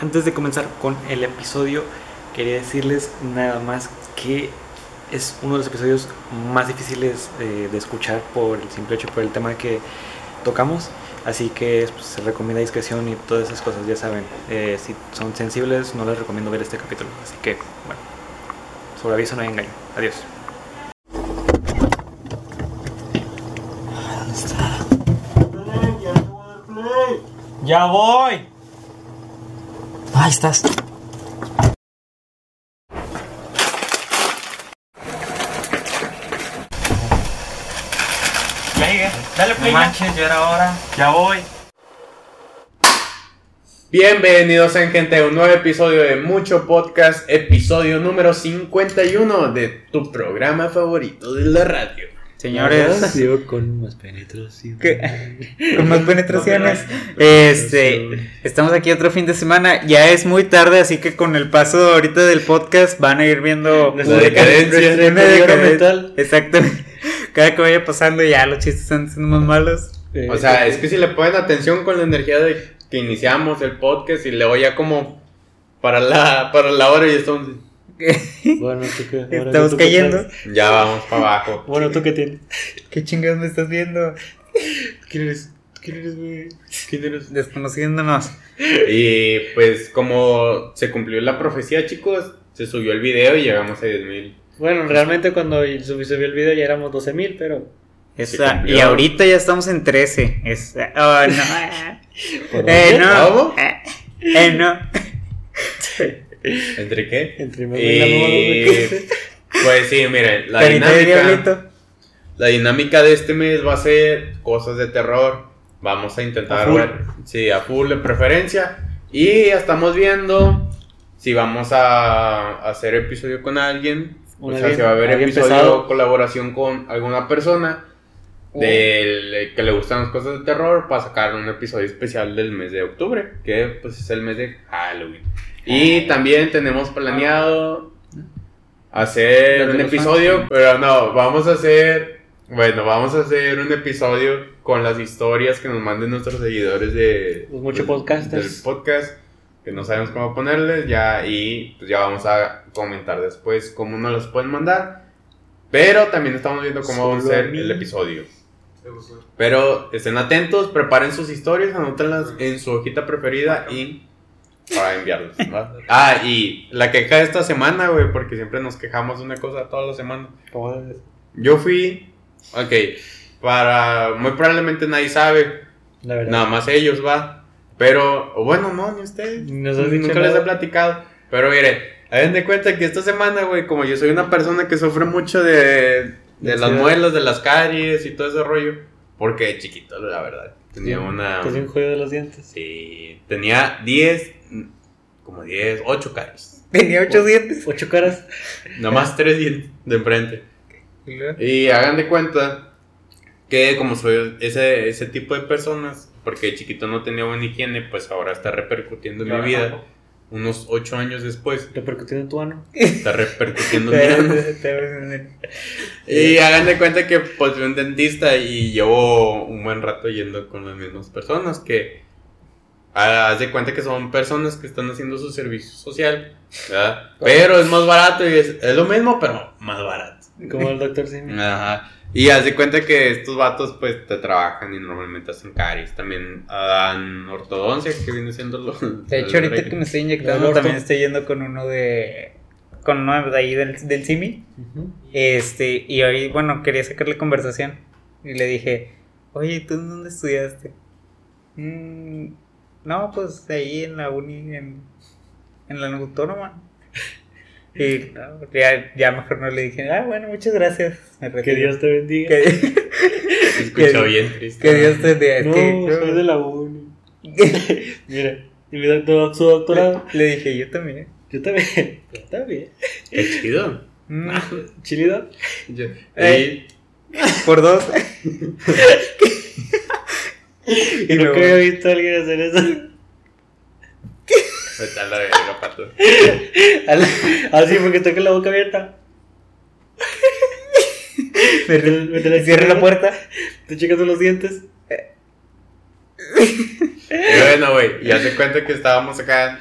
Antes de comenzar con el episodio, quería decirles nada más que es uno de los episodios más difíciles eh, de escuchar por el simple hecho, por el tema que tocamos. Así que pues, se recomienda discreción y todas esas cosas, ya saben. Eh, si son sensibles, no les recomiendo ver este capítulo. Así que, bueno, sobre aviso no hay engaño. Adiós. Ya voy. Ahí estás. Play, dale play. No manches, ya era hora. Ya voy. Bienvenidos en gente a un nuevo episodio de Mucho Podcast, episodio número 51 de tu programa favorito de la radio. Señores, con más penetración. ¿qué? con más penetraciones. Este, estamos aquí otro fin de semana. Ya es muy tarde, así que con el paso ahorita del podcast van a ir viendo La decadencia. una decadencia. Exactamente. Cada que vaya pasando ya los chistes están siendo más malos. O sea, es que si le ponen atención con la energía de que iniciamos el podcast y luego ya como para la, para la hora y estamos... Bueno, ¿tú qué? Ahora, Estamos ¿tú qué cayendo. Ya vamos para abajo. Bueno, ¿tú qué tienes? ¿Qué chingados me estás viendo? ¿Quién eres? ¿Quién eres, güey? ¿Quién eres? Desconociéndonos. Y pues como se cumplió la profecía, chicos, se subió el video y llegamos a 10.000. Bueno, realmente cuando subí, subí el video ya éramos 12 mil, pero... Esa- y ahorita ya estamos en 13. Esa- oh, no. ¿Por eh, no. ¿Cómo? Eh, eh, no. ¿Entre qué? Entre enamoro, Y güey. pues sí, miren, la Carita dinámica, la dinámica de este mes va a ser cosas de terror. Vamos a intentar A ver, sí, a full de preferencia. Y ya estamos viendo si vamos a hacer episodio con alguien. O sea, bien- si va a haber episodio pesado. colaboración con alguna persona. Del que le gustan las cosas de terror para sacar un episodio especial del mes de octubre, que pues es el mes de Halloween. Y también tenemos planeado hacer Los de un episodio, pero no, vamos a hacer, bueno, vamos a hacer un episodio con las historias que nos manden nuestros seguidores de mucho del- podcast, que no sabemos cómo ponerles, ya y pues ya vamos a comentar después cómo nos los pueden mandar. Pero también estamos viendo cómo va a ser el episodio. Pero estén atentos, preparen sus historias, anótenlas en su hojita preferida y para enviarlas. Ah, y la queja de esta semana, güey, porque siempre nos quejamos de una cosa toda la semana. ¿Cómo es? Yo fui, ok, para, muy probablemente nadie sabe, La verdad. nada más ellos, va. Pero, o bueno, no, ni ustedes. Nos has dicho Nunca les nada. he platicado. Pero mire, hagan de cuenta que esta semana, güey, como yo soy una persona que sufre mucho de, de las muelas, de las caries y todo ese rollo. Porque de chiquito, la verdad. Tenía una. Casi un juego de los dientes. Sí, tenía 10, como 10, 8 caries. Tenía ocho dientes. Ocho caras. Nomás 3 dientes de enfrente. Y hagan de cuenta que como soy ese, ese tipo de personas, porque de chiquito no tenía buena higiene, pues ahora está repercutiendo en mi vida. Unos 8 años después, Repercutiendo en tu ano. está repercutiendo en mi ano. Y hagan de cuenta que pues fui un dentista y llevo un buen rato yendo con las mismas personas que ah, haz de cuenta que son personas que están haciendo su servicio social, ¿verdad? Pero es más barato y es, es lo mismo, pero más barato. Como el doctor Simi. Ajá. Y haz de cuenta que estos vatos pues te trabajan y normalmente hacen caries. También dan ortodoncia, que viene siendo lo... De hecho, ahorita que me estoy inyectando, también estoy yendo con uno de. Con uno de ahí del, del Simi. Este, y hoy, bueno, quería sacarle conversación. Y le dije, oye, ¿tú en dónde estudiaste? "Mm, no, pues ahí en la uni, en, en la autónoma. Y no, ya, ya mejor no le dije, ah, bueno, muchas gracias. Me Que retiro". Dios te bendiga. Que, Se escucha que- bien triste. que Dios te bendiga. Es No, que- soy de la uni. Mira, y mi doctor, su doctorado. Le dije, yo también. Yo también. Yo también. Qué chido. Mm, Chilida. Yo- Eh. y- por dos. Y luego- nunca había visto a alguien hacer eso. A la verga, pato. Así porque estoy con la boca abierta. Mete, mete la Cierra la puerta. Te checas los dientes. Y bueno, güey, ya se cuenta que estábamos acá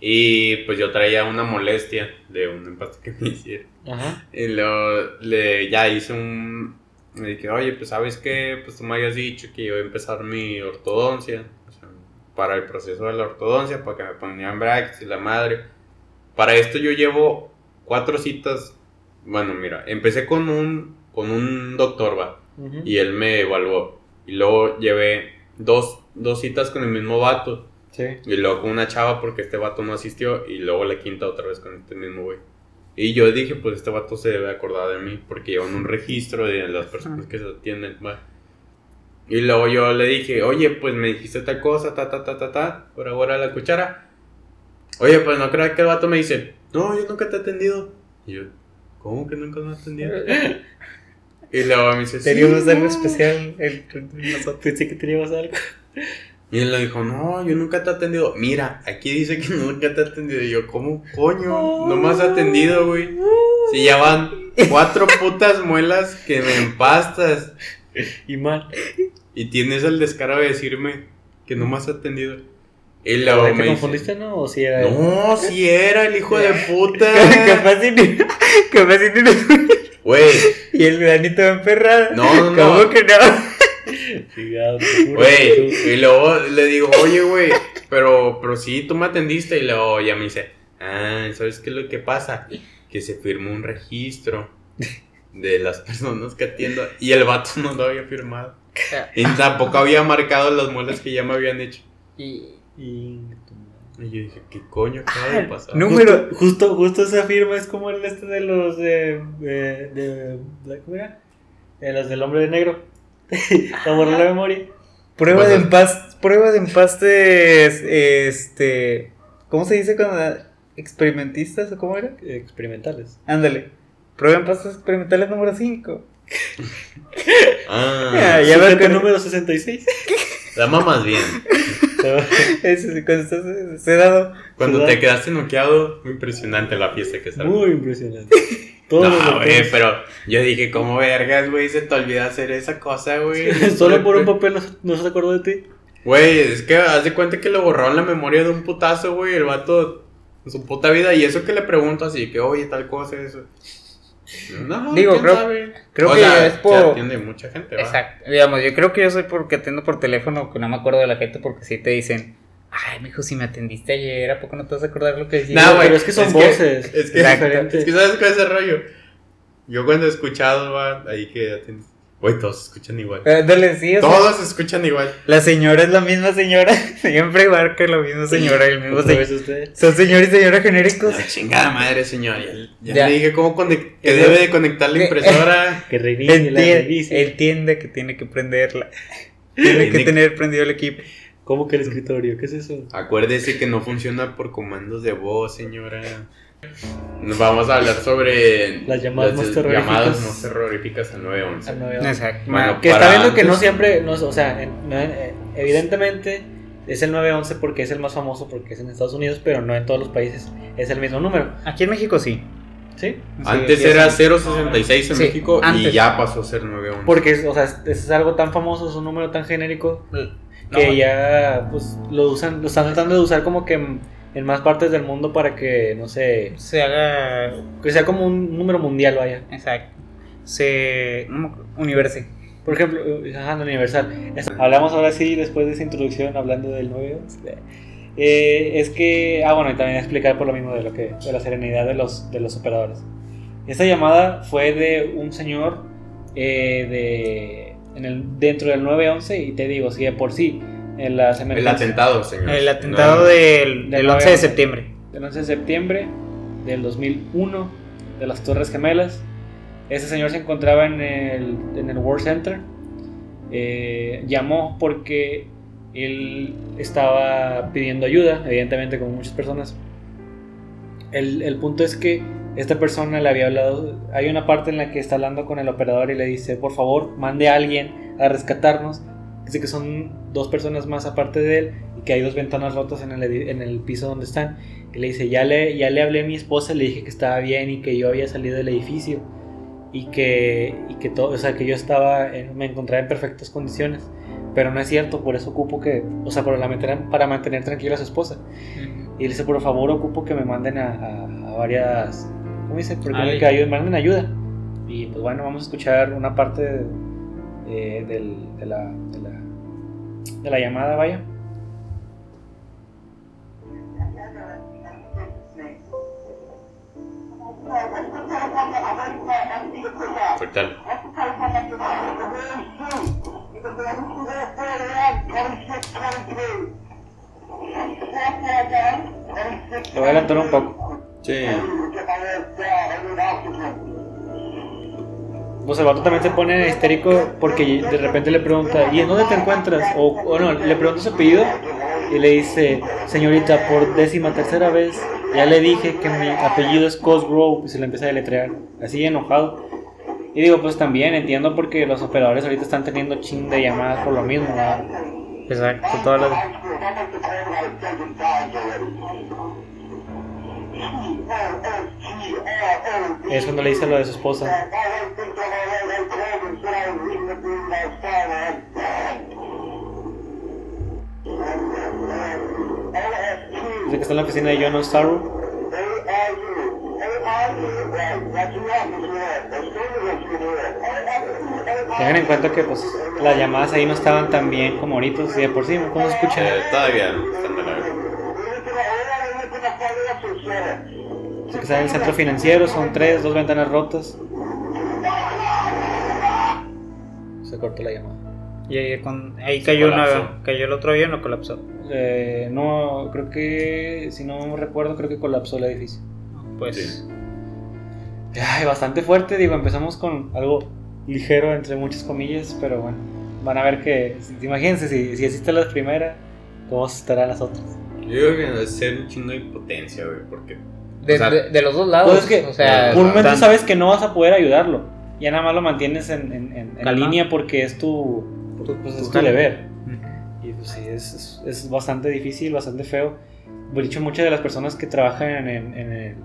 Y pues yo traía una molestia de un empaste que me hicieron. Ajá. Y luego le, ya hice un... Me dije, oye, pues sabes qué, pues tú me habías dicho que iba a empezar mi ortodoncia. Para el proceso de la ortodoncia, para que me ponían brackets y la madre. Para esto yo llevo cuatro citas. Bueno, mira, empecé con un, con un doctor, va. Ujú. Y él me evaluó. Y luego llevé dos, dos citas con el mismo vato. Sí. Y luego con una chava porque este vato no asistió. Y luego la quinta otra vez con este mismo güey. Y yo dije, pues este vato se debe acordar de mí porque llevan un registro de las personas que se atienden. va. Y luego yo le dije, oye, pues me dijiste tal cosa, ta, ta, ta, ta, ta, por ahora la cuchara. Oye, pues no creo que el vato me dice, no, yo nunca te he atendido. Y yo, ¿cómo que nunca me has atendido? y luego me dice, sí. Teníamos algo no". especial entre nosotros. Pensé que teníamos algo. Y él le dijo, no, yo nunca te he atendido. Mira, aquí dice que nunca te he atendido. Y yo, ¿cómo coño? No me has atendido, güey. Si ya van cuatro putas muelas que me empastas. Y mal. Y tienes el descaro de decirme que no me has atendido. Y luego ¿Te me confundiste, no? ¿O si era no, si era el hijo de puta. capaz si ni. Capaz si ni. Güey, Y el Dani todo emperrado. No, no, no. ¿Cómo que no? Güey. Y luego le digo, oye, güey, pero, pero sí, tú me atendiste. Y luego ya me dice, ah, ¿sabes qué es lo que pasa? Que se firmó un registro de las personas que atiendo. Y el vato no lo había firmado. Y tampoco había marcado las muelas que ya me habían hecho. Y. Y... Y yo dije, ¿qué coño acaba de pasar? Número- Justo, justo, justo esa firma es como el este de los de... de, de, de- ¿Cómo era? De los del hombre de negro. Para borrar la memoria. Prueba de empastes. Prueba de empastes. Este. ¿Cómo se dice cuando. experimentistas o cómo era? Experimentales. Ándale. Prueba de empastes experimentales número 5. Ah, Ya veo que Sujeto no- número 66. la mamas bien. Cuando estás sedado. Cuando te quedaste noqueado, muy impresionante la fiesta que salió. Muy impresionante. Todos los No, güey, pero yo dije, ¿cómo vergas, güey? Se te olvida hacer esa cosa, güey. Solo por un papel no, se- no se acordó de ti. Güey, es que haz de cuenta que le borraron la memoria de un putazo, güey, el vato en su puta vida. Y eso que le pregunto así, que oye, tal cosa, eso. No, Digo, ¿quién creo- sabe? creo O que sea, es se por- atiende mucha gente, ¿va? Exacto. Digamos, yo creo que yo soy porque atiendo por teléfono, que no me acuerdo de la gente, porque si te dicen, ay, mijo, si me atendiste ayer, ¿a poco no te vas a acordar lo que decía? No, güey, pero es que son voces. Es que, Exacto. es que sabes cuál es el rollo. Yo cuando he escuchado, va, ahí que atiendes. Güey, todos se escuchan igual. Dale, sí, o sea, Todos se escuchan igual. la señora es la misma señora, siempre marca la misma señora, el mismo señor. Son señor y señora genéricos. La chingada madre, señor. Ya, ya Ya. le dije cómo que debe de conectar la impresora. Que reinicie la Entiende, reinicie. entiende que tiene que prenderla. Tiene que tener prendido el equipo. ¿Cómo que el escritorio? ¿Qué es eso? Acuérdese que no funciona por comandos de voz, señora. Vamos a hablar sobre Las llamadas más terroríficas. llamadas más terroríficas al 911. Al 911. Exacto. Bueno, Que está viendo que no siempre, no, o sea, en- no, eh, evidentemente es el 911 porque es el más famoso, porque es en Estados Unidos, pero no en todos los países es el mismo número. Aquí en México sí. ¿Sí? Antes Sí, era sí. 066 en Sí, México y ya pasó a ser 911. Porque, es- o sea, es, es algo tan famoso, es un número tan genérico que No, ya, pues, lo usan, lo están tratando de usar como que en, más partes del mundo para que, no sé, se haga que sea como un número mundial, vaya. Exacto. Se. Universe. Por ejemplo, ajá, lo universal. Hablamos ahora sí, después de esa introducción, hablando del 911. Eh, es que, ah, bueno, y también explicar por lo mismo de lo que, de la serenidad de los, de los operadores. Esta llamada fue de un señor eh, de, en el, dentro del 911 y te digo, si de por sí, en las El emergencias atentado, señor. El atentado No, del, Del del 11 de 9/11. septiembre. del 11 de septiembre del 2001 de las Torres Gemelas. Ese señor se encontraba en el, en el World Center. Eh, llamó porque él estaba pidiendo ayuda, evidentemente como muchas personas. El, el punto es que esta persona le había hablado, hay una parte en la que está hablando con el operador y le dice, por favor, mande a alguien a rescatarnos. Dice que son dos personas más aparte de él y que hay dos ventanas rotas en el, en el piso donde están. Y le dice, ya le, ya le hablé a mi esposa, le dije que estaba bien y que yo había salido del edificio y que, y que todo, o sea, que yo estaba, en- me encontraba en perfectas condiciones. Pero no es cierto, por eso ocupo que, o sea, para, mantener, para mantener tranquila a su esposa. Y le dice, por favor, ocupo que me manden a, a- a varias... ¿Cómo dice? Porque que ayuden, manden ayuda. Y pues bueno, vamos a escuchar una parte de, eh, del- de, la, de, la, de la llamada, vaya. Cortalo. Te voy a adelantar un poco. Sí. Pues el vato también se pone histérico porque de repente le pregunta, ¿y en dónde te encuentras? O, o no, le pregunta su apellido y le dice, señorita, por décima tercera vez, ya le dije que mi apellido es Cosgrove y se le empieza a deletrear, así enojado. Y digo, pues también entiendo porque los operadores ahorita están teniendo ching de llamadas por lo mismo, ¿verdad? Exacto, todas las... Es cuando le dice lo de su esposa. Dice que está en la oficina de John Starro. Tengan en cuenta que pues las llamadas ahí no estaban tan bien como ahorita, y de por sí, ¿cómo se escucha? Eh, todavía están de la que está en el centro financiero, son tres, dos ventanas rotas. Se cortó la llamada. Y ahí, con- ahí cayó, una, cayó el otro avión o colapsó. Eh, no, creo que, si no recuerdo, creo que colapsó el edificio. Pues Sí. Ay, bastante fuerte, digo, empezamos con algo ligero, entre muchas comillas, pero bueno, van a ver que, imagínense, si, si existen las primeras, ¿cómo estarán las otras? Yo creo que debe ser un chingo de impotencia, güey, porque... de, o sea, de- de los dos lados. Pues es que, o sea, Por un momento tan- sabes que no vas a poder ayudarlo, ya nada más lo mantienes en, en- en- línea porque es tu, tu- pues, es tu deber. Y pues sí, es, es, es bastante difícil, bastante feo. De hecho, muchas de las personas que trabajan en, en- en el-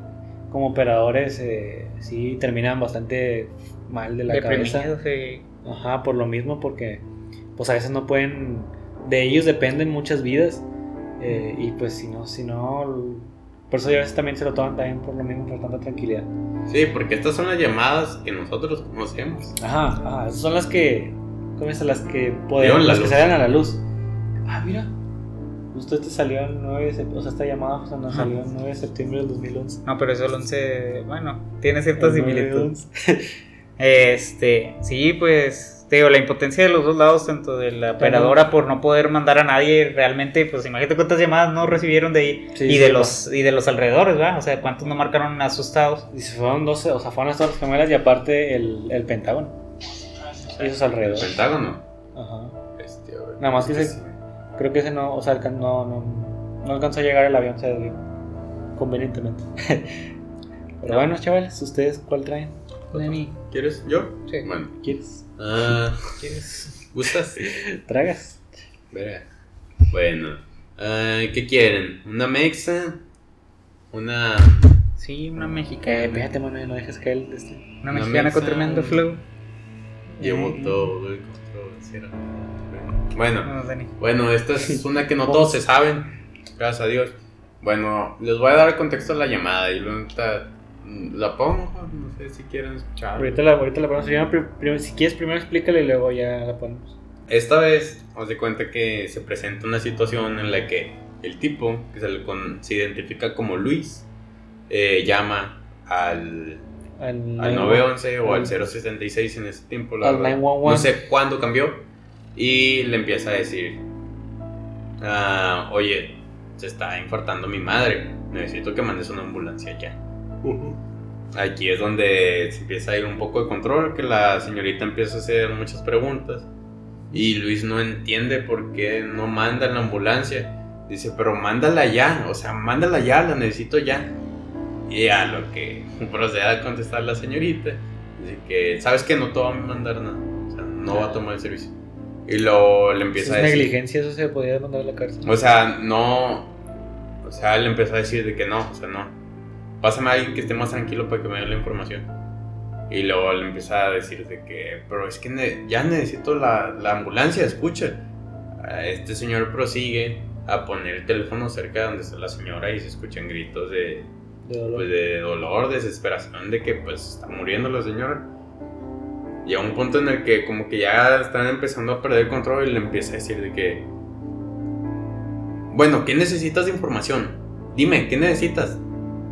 como operadores eh, sí terminan bastante mal de la cabeza. Deprimidos, sí. Ajá, por lo mismo, porque pues a veces no pueden, de ellos dependen muchas vidas. Eh, y pues si no, si no, por eso a veces también se lo toman también por lo mismo, por tanta tranquilidad. Sí, porque estas son las llamadas que nosotros conocemos. Ajá, ajá, esas son las que, ¿cómo es? Las que podemos, las que luz. salen a la luz. Ah, mira, justo este salió el 9 de septiembre, o sea, esta llamada justo nos Ajá. salió el 9 de septiembre del 2011. No, pero eso el 11, bueno, tiene cierta El 9 de similitud. 11. Este, sí, pues, te digo, la impotencia de los dos lados, tanto de la operadora por no poder mandar a nadie realmente, pues imagínate cuántas llamadas no recibieron de ahí Sí, y sí, de los y de los alrededores, ¿verdad? O sea, cuántos no marcaron asustados. Y se fueron 12, o sea, fueron las Torres Gemelas y aparte el, el Pentágono. Y esos El alrededor. Pentágono. Ajá. Güey. Nada más que se- sí. Creo que ese no, o sea, no, no, no alcanzó a llegar el avión, se desvió. Convenientemente. Pero bueno, chavales, ¿ustedes cuál traen? Lenny, ¿Quieres? ¿Yo? Sí. Bueno. ¿Quieres? Ah, ¿quieres? ¿Gustas? ¿Tragas? Verá. Bueno. ah, ¿Qué quieren? ¿Una mexa? ¿Una Sí, una Eh, mexicana. fíjate, mano, no dejes caer el este. Una una mexicana con tremendo flow. Llevo Eh. todo el control. sí era. Bueno, Dani. bueno, esta es una que no todos se saben. Gracias a Dios. Bueno, les voy a dar el contexto de la llamada y luego mm, la pongo. No sé si quieren escuchar. Ahorita la, ahorita la ponemos. Primero, pri- primero- si quieres, primero explícale y luego ya la ponemos. Esta vez, os de cuenta que se presenta una situación en la que el tipo, que se, le con- se identifica como Luis, eh, llama al, Al, al 911 o al al- 066 en ese tiempo. la al verdad. 911. No sé cuándo cambió. Y le empieza a decir, ah, oye, se está infartando mi madre. Necesito que mandes una ambulancia ya. Aquí es donde se empieza a ir un poco de control, que la señorita empieza a hacer muchas preguntas. Y Luis no entiende por qué no manda la ambulancia. Dice, pero mándala ya, o sea, mándala ya, la necesito ya. Y a lo que procede a contestar la señorita, dice que, ¿sabes que No te va a mandar nada, o sea, no va a tomar el servicio. Y luego le empieza es a decir, negligencia, eso se podría mandar a la cárcel. o sea, no. O sea, le empezó a decir de que no, o sea, no. Pásame a alguien que esté más tranquilo para que me dé la información. Y luego le empieza a decir de que, pero es que ne- ya necesito la, la ambulancia, escucha. Este señor prosigue a poner el teléfono cerca de donde está la señora y se escuchan gritos de, De dolor. pues, de dolor, desesperación, de que pues está muriendo la señora. Y a un punto en el que como que ya están empezando a perder el control y le empieza a decir de que... Bueno, ¿qué necesitas de información? Dime, ¿qué necesitas?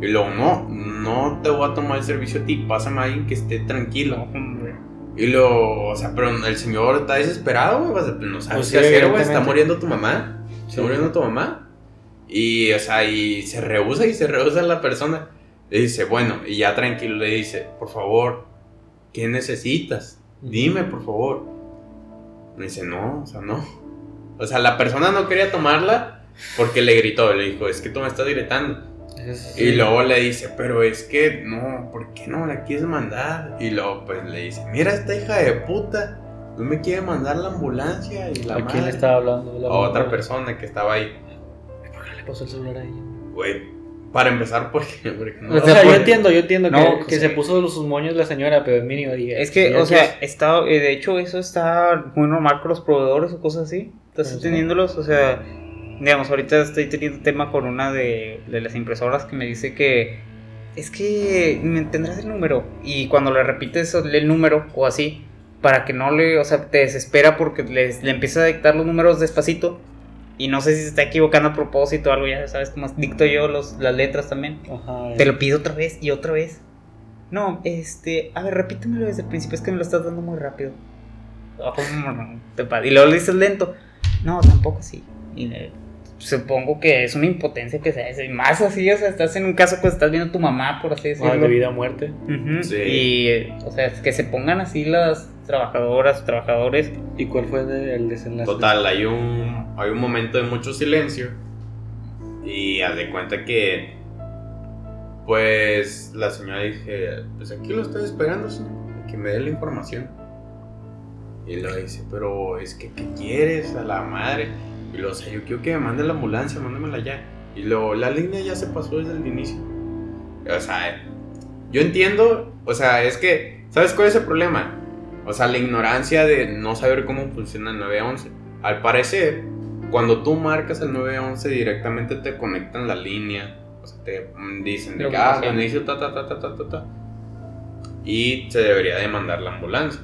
Y luego, no, no te voy a tomar el servicio a ti, pásame a alguien que esté tranquilo. Y luego, o sea, pero el señor está desesperado, güey, o sea, pues no sabes Pues qué sí, hacer, güey, está muriendo tu mamá, está Sí. muriendo tu mamá. Y, o sea, y se rehúsa y se rehúsa la persona. Le dice, bueno, y ya tranquilo le dice, por favor, ¿qué necesitas? Dime, por favor. Me dice, no, o sea, no. O sea, la persona no quería tomarla porque le gritó, le dijo, es que tú me estás gritando. Es- Y luego le dice, pero es que no, ¿por qué no la quieres mandar? Y luego pues le dice, mira esta hija de puta, no me quiere mandar la ambulancia y la ¿A quién madre". le estaba hablando? La A otra persona que estaba ahí. ¿Por qué le pasó el celular a ella? Güey, para empezar, ¿por qué? Porque no- O sea, yo entiendo, yo entiendo No, que, que sí. se puso sus moños la señora, pero mínimo dije. Es que, o sea, quieres- está, eh, de hecho, eso está muy normal con los proveedores o cosas así. Estás teniéndolos, o sea, digamos, ahorita estoy teniendo tema con una de, de las impresoras que me dice que es que me tendrás el número. Y cuando le repites el número o así, para que no le, o sea, te desespera porque le, le empieza a dictar los números despacito. Y no sé si se está equivocando a propósito o algo, ya sabes cómo dicto yo los, las letras también. Ajá, Te lo pido otra vez y otra vez. No, este. A ver, repítemelo desde el principio, es que me lo estás dando muy rápido. Oh, Y luego lo dices lento. No, tampoco así. Y le- supongo que es una impotencia que se hace. Y más así, o sea, estás en un caso que estás viendo a tu mamá, por así Ah, decirlo. de vida a muerte. Sí. Y, eh, o sea, que se pongan así las trabajadoras, trabajadores. ¿Y cuál fue el desenlace? Total, hay un, hay un momento de mucho silencio. Y haz de cuenta que. Pues la señora dije, pues aquí lo estoy esperando, señor, que me dé la información. Y lo dice, pero es que, ¿qué quieres a la madre? Y lo, o sea, yo quiero que me mande la ambulancia, mándamela ya. Y luego, la línea ya se pasó desde el inicio. O sea, yo entiendo, o sea, es que, ¿sabes cuál es el problema? O sea, la ignorancia de no saber cómo funciona el 911. Al parecer, cuando tú marcas el 911 directamente te conectan la línea. O sea, te dicen de que, ah, beneficio, ta, ta, ta, ta, ta, ta, ta. Y se debería de mandar la ambulancia.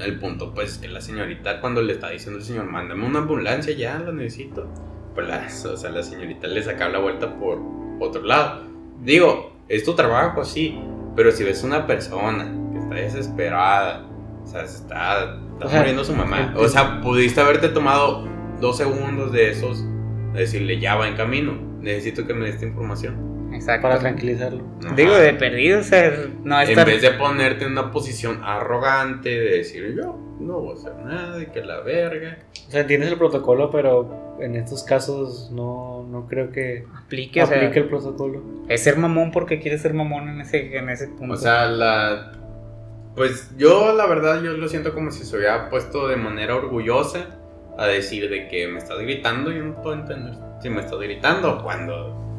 El punto, pues, es que la señorita, cuando le está diciendo al señor, mándame una ambulancia, ya la necesito. Pues, o sea, la señorita le saca la vuelta por otro lado. Digo, es tu trabajo, sí. Pero si ves una persona que está desesperada, o sea, se está, está O sea, muriendo su mamá. el- O sea, pudiste haberte tomado dos segundos de esos, decirle, ya va en camino, necesito que me dé esta información. Exacto. Para tranquilizarlo. Ajá. Digo, de perdido, o sea, no En estar. vez de ponerte en una posición arrogante de decir, yo no voy a hacer nada y que la verga. O sea, entiendes el protocolo, pero en estos casos no, no creo que aplique, o sea, aplique el protocolo. es ser mamón porque quieres ser mamón en ese, en ese punto. O sea, la. Pues yo, la verdad, yo lo siento como si se hubiera puesto de manera orgullosa a decir de que me estás gritando. Yo no puedo entender si me estás gritando cuando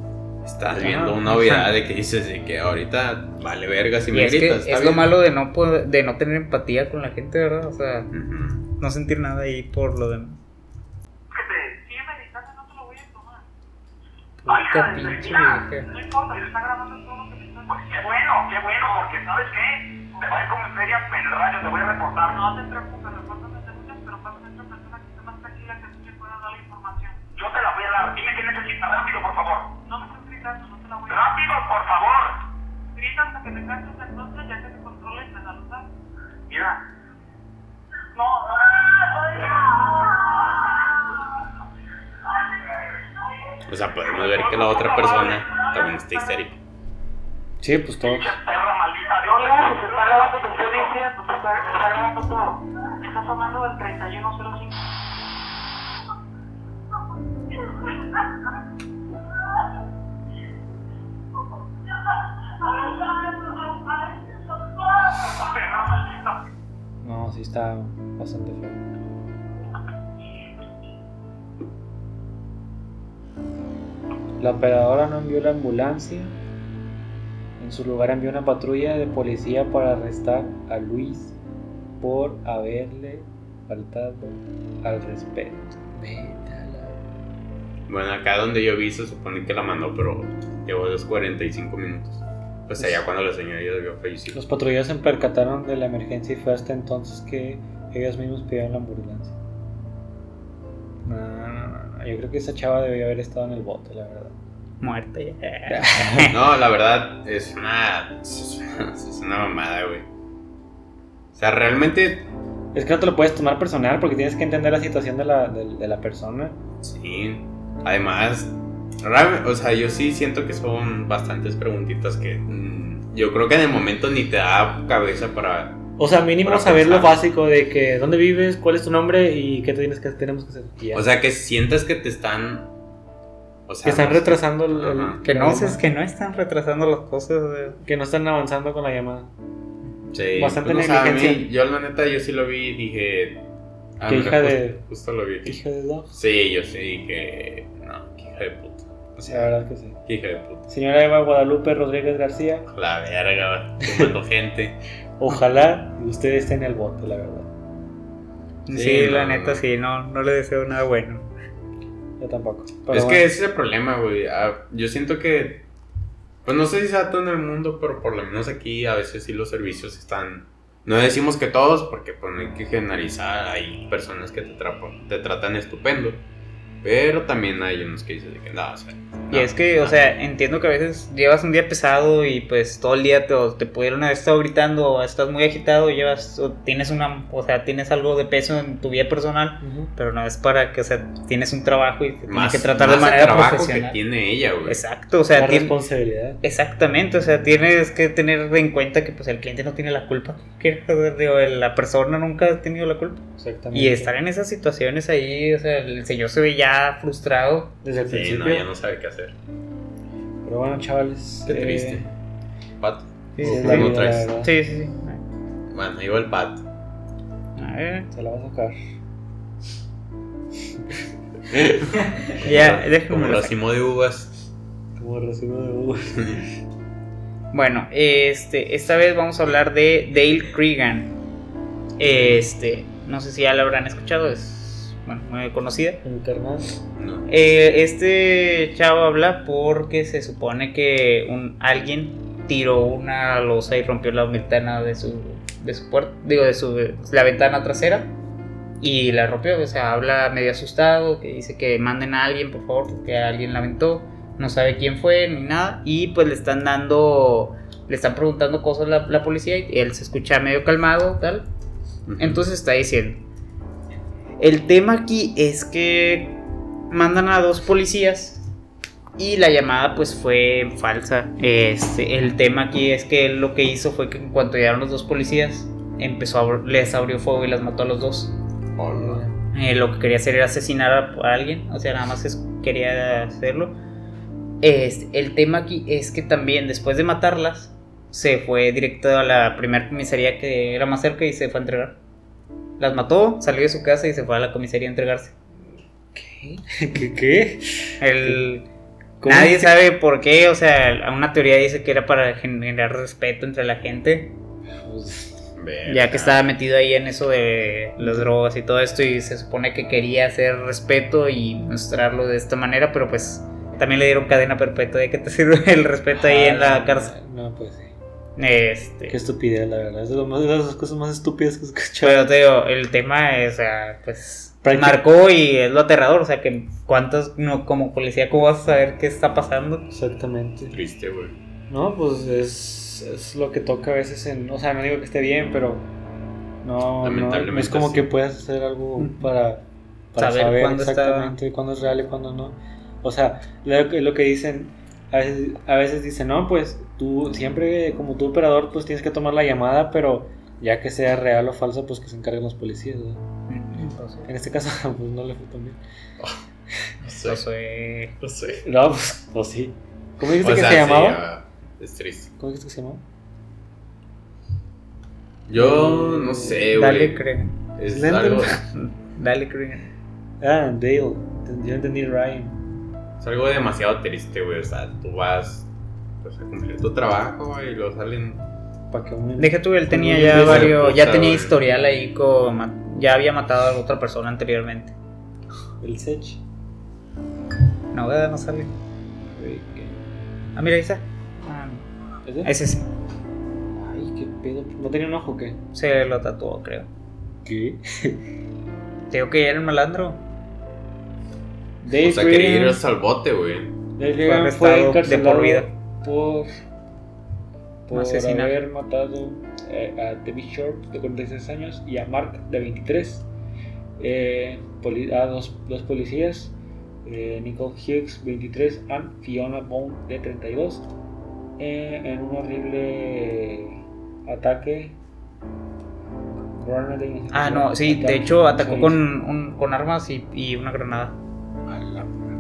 estás Ajá, viendo una obviedad de que dices de que ahorita vale verga si y me es que gritas. está es lo bien. malo de no poder- de no tener empatía con la gente, ¿verdad? O sea, Ujú. no sentir nada ahí por lo demás. Si me distancia no te lo voy a tomar. Puta pinche vieja. No importa, se está grabando todo lo que me Pues qué bueno, qué bueno, porque ¿sabes qué? Te va a ir como en feria en el radio, te voy a reportar. No te preocupes, repórtame denuncias, pero pásame a otra persona que esté más tranquila que tú que pueda dar la información. Yo te la voy a dar, dime qué necesitas, rápido, por favor. ¡Rápido, por favor! Grita hasta que te canses entonces, ya que te controles, da luz. Mira. No, no. O sea, podemos ver que la otra persona también está histérica. Sí, pues leo, se está grabando, está, está todo. Estás hablando del 3105. No, sí está bastante feo. La operadora no envió la ambulancia. En su lugar envió una patrulla de policía para arrestar a Luis por haberle faltado al respeto. Bueno, acá donde yo vi se supone que la mandó, pero llevó los 45 minutos. O sea, ya cuando la señora ya debió fallecido. Los patrulleros se percataron de la emergencia y fue hasta entonces que ellos mismos pidieron la ambulancia. No, no, no, no. Yo creo que esa chava debió haber estado en el bote, la verdad. Muerta ya. No, la verdad, es una. Es una, es una mamada, güey. O sea, realmente. Es que no te lo puedes tomar personal porque tienes que entender la situación de la, de, de la persona. Sí. Además, o sea, yo sí siento que son bastantes preguntitas que. mm, yo creo que en el momento ni te da cabeza para. O sea, mínimo saber lo básico de que dónde vives, cuál es tu nombre y qué tienes que, tenemos que hacer. Ya. O sea, que sientas que te están. O sea, que están no retrasando el, el-. Que no, llamada. es que no están retrasando las cosas. güey. que no están avanzando con la llamada. Sí, Bastante pues, o sea, mí- negligencia. yo, la neta, yo sí lo vi y dije. ah, mira, hija justo- de- Justo lo vi. Hija de dos. Sí, yo sí dije. No, que hija de puta. O La verdad que sí. hija de puta. Señora Eva Guadalupe Rodríguez García, La verga, quemando gente. ojalá usted esté en el bote, la verdad. Sí, Sí, la no, neta, no. sí, no, no le deseo nada bueno. Yo tampoco. Pero es que ese es el problema, güey. Ah, yo siento que. Pues no sé si sea todo en el mundo, pero por lo menos aquí a veces sí los servicios están. No decimos que todos, porque pues no hay que generalizar. Hay personas que te, trapan- te tratan estupendo. Pero también hay unos que dicen de que no, o sea. Y no, es que, o no. sea, entiendo que a veces llevas un día pesado y pues todo el día te, te pudieron haber estado gritando o estás muy agitado, llevas, o tienes una, o sea, tienes algo de peso en tu vida personal, pero no es para que, o sea, tienes un trabajo y te tienes que tratar de más el manera trabajo profesional. que tiene ella, güey. Exacto, o sea, la tiene- responsabilidad. exactamente, o sea, tienes que tener en cuenta que pues el cliente no tiene la culpa, que digo, la persona nunca ha tenido la culpa. Exactamente. Y estar en esas situaciones ahí, o sea, el señor se ve ya frustrado. desde el Sí, principio. no, ya no sabe qué hacer. Pero bueno, chavales. Qué eh, triste. Pato. Sí, sí, sí, sí, sí, sí. Bueno, igual pato. A ver. Se la va a sacar. Ya, Como déjenme lo racimo de uvas. Como recibo de uvas. Bueno, este, esta vez vamos a hablar de Dale Cregan. Este, no sé si ya la habrán escuchado, es bueno, muy conocida. No. Eh, este chavo habla porque se supone que un alguien tiró una losa y rompió la ventana de su de su puerta, digo de su la ventana trasera y la rompió, o sea, habla medio asustado, que dice que manden a alguien, por favor, porque alguien la aventó, no sabe quién fue ni nada y pues le están dando le están preguntando cosas la, la policía y él se escucha medio calmado, tal. Entonces está diciendo. El tema aquí es que mandan a dos policías y la llamada pues fue falsa. Este, el tema aquí es que él lo que hizo fue que en cuanto llegaron los dos policías, empezó a, les abrió fuego y las mató a los dos. Hola. Eh, lo que quería hacer era asesinar a, a alguien, o sea, nada más es- quería hacerlo. Este, el tema aquí es que también después de matarlas, se fue directo a la primera comisaría que era más cerca y se fue a entregar. Las mató, salió de su casa y se fue a la comisaría a entregarse. ¿Qué? ¿Qué? El, ¿Cómo nadie sabe por qué, o sea, una teoría dice que era para generar respeto entre la gente, Pues, ya que estaba metido ahí en eso de las drogas y todo esto y se supone que quería hacer respeto y mostrarlo de esta manera, pero pues también le dieron cadena perpetua de que te sirve el respeto ahí en la ah, cárcel. No, pues sí. Este, Qué estupidez, la verdad. Es de, lo más- de las cosas más estúpidas que he escuchado. pero te digo, el tema es, o sea, pues marcó y es lo aterrador, o sea, que cuántos, no, como policía, ¿cómo vas a saber qué está pasando? Exactamente. Triste, güey. No, pues es, es lo que toca a veces en... O sea, no digo que esté bien, pero... No, no, Lamentablemente no es como sí. que puedas hacer algo para, para Saber saber, cuándo está- exactamente cuándo es real y cuándo no. O sea, lo que, lo que dicen, a veces, a veces dicen, no, pues tú siempre como tu operador pues tienes que tomar la llamada, pero ya que sea real o falso pues que se encarguen los policías. ¿verdad? En este caso pues no le fue tan bien. No sé. No sé. No, pues, pues sí. ¿Cómo dijiste O que se sí, llamaba? es triste. ¿Cómo dijiste que se llamaba? Yo no sé, Dale, güey. Es Slender. algo, Dale, creen. Ah, Dale. Yo entendí Ryan. Es algo demasiado triste, güey. O sea, tú vas pues, a cumplir tu trabajo y lo salen. Para que un- Deja tú, él tenía ya varios, ya tenía historial ahí con, ya había matado a otra persona anteriormente. El Sech. No. No sale. Ah, mira, ahí está. Ah, ¿Ese? ese sí. Ay, qué pedo. ¿No tenía un ojo o qué? Se lo tatuó, creo. ¿Qué? Te digo que era el malandro. Dave O sea, quería ir Graham- al bote, güey. Dave Fue arrestado de encarcelado por vida. Por, por Asesinar. haber matado eh, a David Short, de 46 años, y a Mark, de 23. Eh, poli- a dos, dos policías, eh, Nicole Hughes, 23, y Fiona Bone, de 32, eh, en un horrible ataque. Ah, no, sí, de hecho atacó con, un, con armas y, y una granada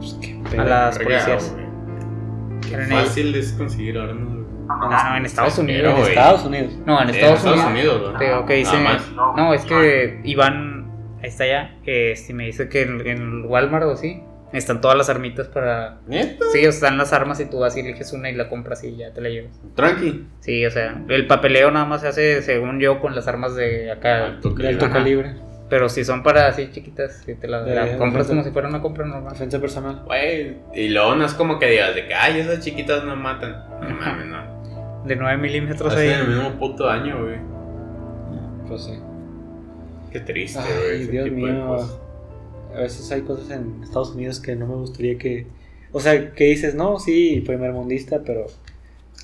pues, qué a las Verga, policías. güey. Fácil es conseguir armas. Ah, no, en Estados Pero, Unidos. En güey. Estados Unidos. No, en En Estados, Unidos. Unidos, ¿no? Te digo que dice. Nada más. No, es que Iván, ahí está ya. Eh, si me dice que en, en Walmart o así, están todas las armitas para. ¿Neta? Sí, o sea, están las armas y tú vas y eliges una y la compras y ya te la llevas. Tranqui. Sí, o sea, el papeleo nada más se hace, según yo, con las armas de acá. Alto De alto Ajá. calibre. Pero si son para así chiquitas, si te la, De- la de compras defensa. como si fuera una compra normal. Defensa personal. Güey. Y luego no es como que digas de que, ay, esas chiquitas no matan. No mames, no. De 9 milímetros Hacen ahí. el mismo puto año, güey. Pues sí. Qué triste, Ay, güey. ese Dios tipo de mío. cosas. A veces hay cosas en Estados Unidos que no me gustaría que. O sea, que dices, no, sí, primer mundista, pero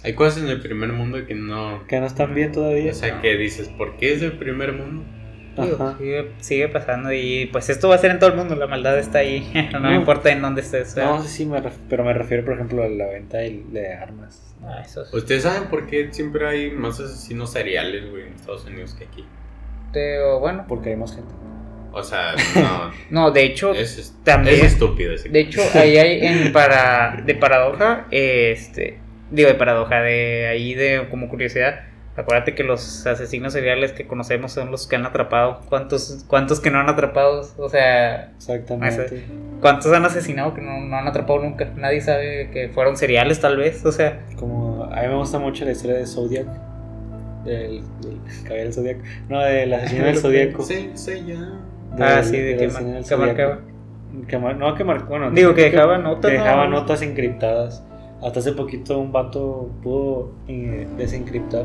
Hay cosas en el primer mundo que no. que no están bien todavía. O sea, que dices, ¿por qué es el primer mundo? Digo, sigue, sigue pasando y pues esto va a ser en todo el mundo, la maldad está ahí, no, me importa en dónde estés. No, sí, sí, me pero me refiero, por ejemplo, a la venta de de armas. ah, eso ¿Ustedes saben por qué siempre hay más asesinos seriales, güey, en Estados Unidos que aquí? Pero bueno, Porque hay más gente. O sea, no. no, de hecho, es, es- también- es estúpido ese. de hecho ahí hay en para de paradoja, este, digo de paradoja, de ahí de como curiosidad, acuérdate que los asesinos seriales que conocemos son los que han atrapado, ¿cuántos cuántos que no han atrapado? O sea, Exactamente. ¿cuántos han asesinado que no, no han atrapado nunca? Nadie sabe que fueron seriales tal vez, o sea, Como a mí me gusta mucho la historia de Zodiac. Del, del caballero del Zodiac. No, del asesino del Zodiaco. Sí, sí, ya. ah, sí, de que, mar- que Zodiaco. marcaba. Que mar- no, que marcó. Bueno, Digo, que que- dejaba notas, que ¿no? dejaba notas encriptadas. Hasta hace poquito un vato pudo eh, desencriptar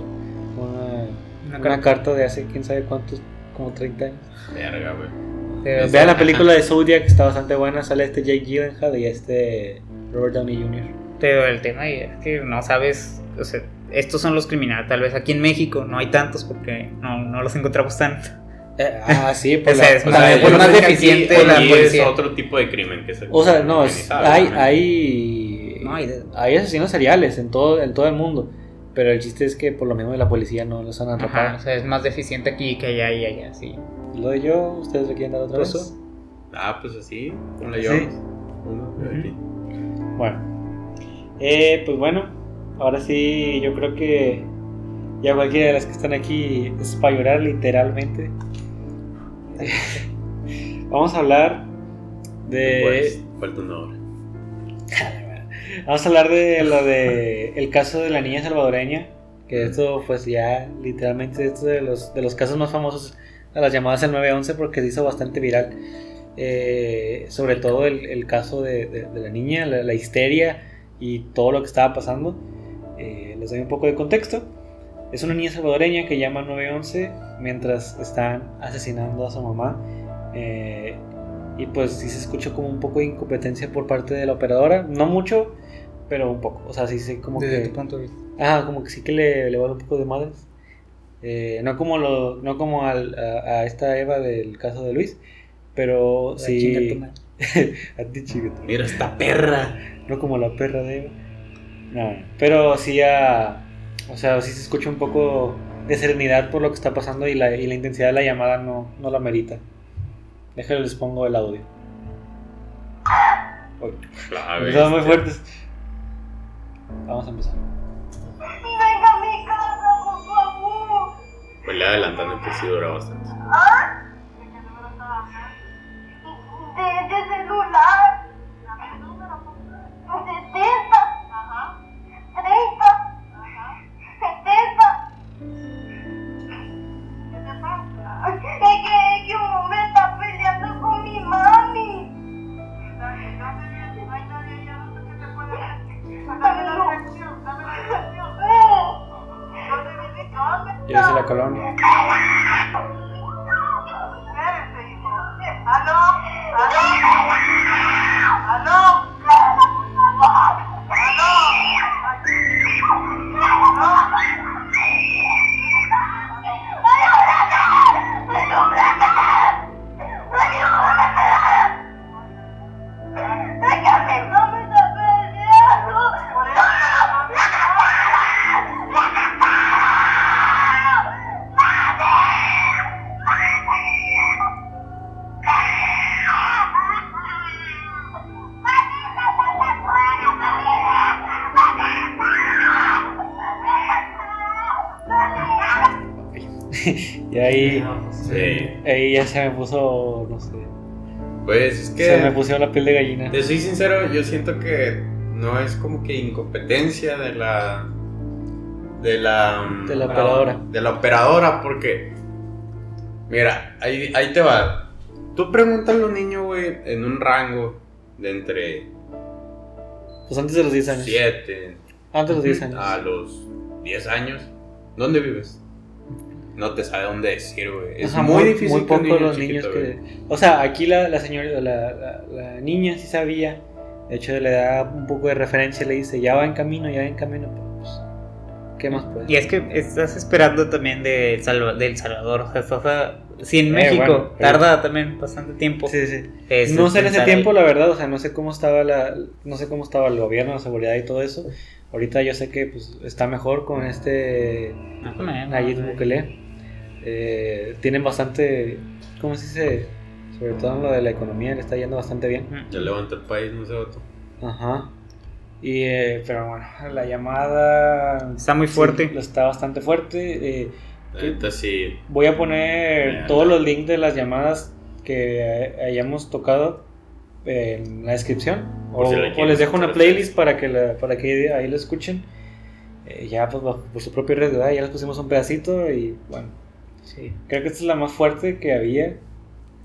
una, Una una carta. de hace quién sabe cuántos, como 30 años. Verga, güey. Pero- Es- Vean la película de Zodiac, está bastante buena. Sale este Jake Gyllenhaal y este Robert Downey Jr. Pero el tema ahí es que no sabes, o sea, estos son los criminales, tal vez aquí en México no hay tantos porque no, no los encontramos tanto. ah, sí, por O sea, la- es por más- que deficiente aquí, la aquí policía. es otro tipo de crimen que es el O sea, no, es- hay, hay, No, hay hay asesinos seriales en todo, en todo el mundo. Pero el chiste es que por lo mismo de la policía no los han Ajá, o atrapado. sea, es más deficiente aquí que allá y allá, sí. Lo de yo, ¿ustedes le quieren dar otra Pues, vez? Ah, pues así, ponle Sí. yo. Uno de aquí. Bueno. Eh, pues bueno, ahora sí, yo creo que ya cualquiera de las que están aquí es para llorar literalmente. Vamos a hablar de... Pues, falta una hora. Vamos a hablar de lo de el caso de la niña salvadoreña, que esto pues ya literalmente esto de los de los casos más famosos de las llamadas al 911 porque se hizo bastante viral. Eh, sobre todo el, el caso de, de- de la niña, la, la histeria y todo lo que estaba pasando. Eh, les doy un poco de contexto. Es una niña salvadoreña que llama al 911 mientras están asesinando a su mamá. Eh, y pues sí se escucha como un poco de incompetencia por parte de la operadora. No mucho, pero un poco. O sea, sí, sí, como Desde que. tu punto de vista. Ah, como que sí que le, le vale un poco de madres. Eh, no como, lo, no como al- a, a esta Eva del caso de Luis, pero tu sí. a ti, chica. Mira esta perra. No como la perra de Eva. No, pero sí a. O sea, sí se escucha un poco de serenidad por lo que está pasando y la, y la intensidad de la llamada no, no la merita. Déjale, les pongo el audio. Uy, La empezaron muy fuertes. Vamos a empezar. Venga a mi casa, por favor. Pues le adelantando que sí dura bastante. ¿De qué número estaba De, de celular. La colonia. Ahí ya se me puso, no sé, Pues es se me que, puso la piel de gallina. te soy sincero, yo siento que no es como que incompetencia de la. de la. De la operadora. De la operadora, porque. Mira, ahí, ahí te va. Tú pregúntale a un niño, güey, en un rango de entre Pues antes de los 10 años. 7 Antes de los 10 años. a los 10 años. ¿Dónde vives? No te sabe dónde decir, güey. Es Ajá, muy, difícil muy que poco un niño los chiquito, niños que... O sea, aquí la, la señora, la, la, la niña sí sabía. De hecho, le da un poco de referencia y le dice, ya va en camino, ya va en camino. Pues, ¿Qué más puede? Y es que estás esperando también de Salva- del Salvador. O sea, estás a- si en Eh, México bueno, pero- tarda también bastante tiempo. Sí, sí. es No sé en ese tiempo, ahí. la verdad, o sea, no sé cómo estaba la, no sé cómo estaba el gobierno, la seguridad y todo eso. Ahorita yo sé que pues, está mejor con este Nayib. Bukele. Eh, tienen bastante, ¿cómo se dice? Sobre todo en lo de la economía, le está yendo bastante bien. Ya levanta el país, no sé otro. Ajá. Y, eh, pero bueno, la llamada Está muy fuerte. sí, está bastante fuerte. eh, neta sí. voy a poner Mira. todos los links de las llamadas que hayamos tocado en la descripción. O, si les dejo una playlist para que, la- para que ahí lo escuchen. Eh, ya pues bajo- por su propia red, ¿verdad? ya les pusimos un pedacito y bueno. Sí, creo que esta es la más fuerte que había.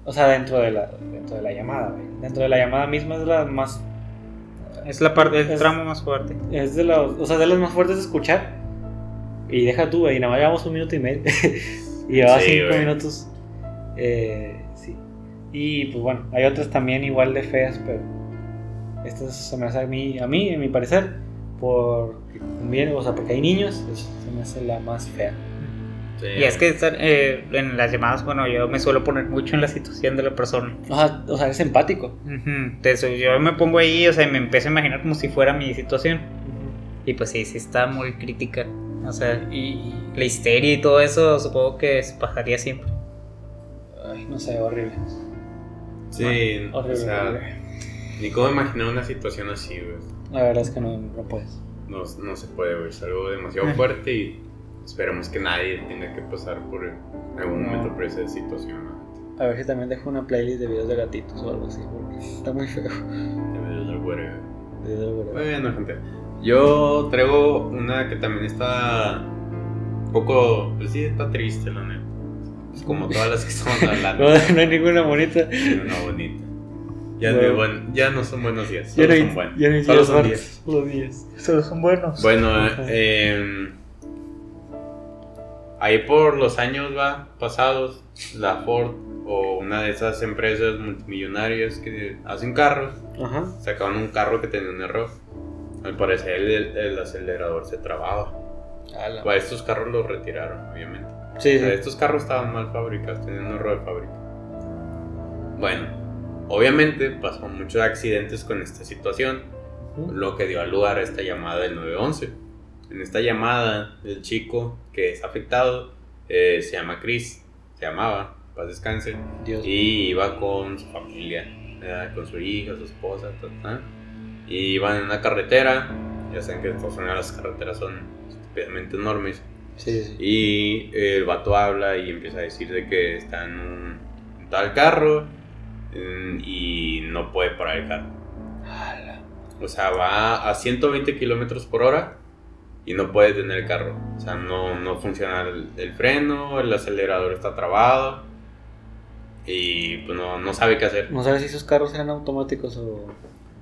O sea, dentro de la, dentro de la llamada, güey. Dentro de la llamada misma es la más Es la parte del Es- tramo más fuerte. es de las, o sea, de las más fuertes de escuchar. Y deja tú, y nada más llevamos un minuto y medio. y llevaba Sí, cinco güey. minutos. Eh, sí. Y pues bueno, hay otras también igual de feas, pero estas se me hace a mí, a mí, en mi parecer, porque también, o sea, porque hay niños, se me hace la más fea. Sí. Y es que estar, eh, en las llamadas, bueno, yo me suelo poner mucho en la situación de la persona. O sea, o sea, es empático. Ujú. Entonces yo me pongo ahí, o sea, y me empiezo a imaginar como si fuera mi situación. Y pues sí, sí está muy crítica. O sea, y la histeria y todo eso, supongo que se pasaría siempre. Ay, no sé, horrible. Sí, Horrible, o sea, horrible. ni cómo imaginar una situación así, güey. La verdad es que no, no puedes. No, no se puede, güey. Es algo demasiado fuerte y esperemos que nadie tenga que pasar por algún No. momento por esa situación. A ver si también dejo una playlist de videos de gatitos o algo así, porque está muy feo. De medio del. Videos de verdad. Bueno, gente. Yo traigo una que también está un poco, pues sí, está triste, la neta. Es como todas las que estamos hablando. No, no hay ninguna bonita. Una bonita. Ya, Bueno. no, buen- ya no son buenos días, Ya solo no hay, son buenos. ya no hay Solo días son malos, días. Solo 10. Solo son buenos. Bueno, eh, ahí por los años va pasados, la Ford o una de esas empresas multimillonarias que hacen carros, Ajá. sacaban un carro que tenía un error. Al parecer el, el acelerador se trababa. Ala. Pues estos carros los retiraron, obviamente. Sí, O sea, sí. estos carros estaban mal fabricados, tenían un error de fábrica. Bueno, obviamente pasó muchos accidentes con esta situación, lo que dio lugar a esta llamada del 911. En esta llamada, el chico que es afectado eh, se llama Chris, se llamaba, paz descanse, Dios. y iba con su familia, ¿verdad? con su hija, su esposa, ta, ta. y iban en una carretera. Ya saben que Estados Unidos las carreteras son estúpidamente enormes. Sí, sí. Y el vato habla y empieza a decir de que está en un en tal carro mm, y no puede parar el carro. O sea, va a 120 kilómetros por hora y no puede tener el carro. O sea, no, no funciona el, el freno, el acelerador está trabado y pues no, no sabe qué hacer. No sabes si esos carros eran automáticos o.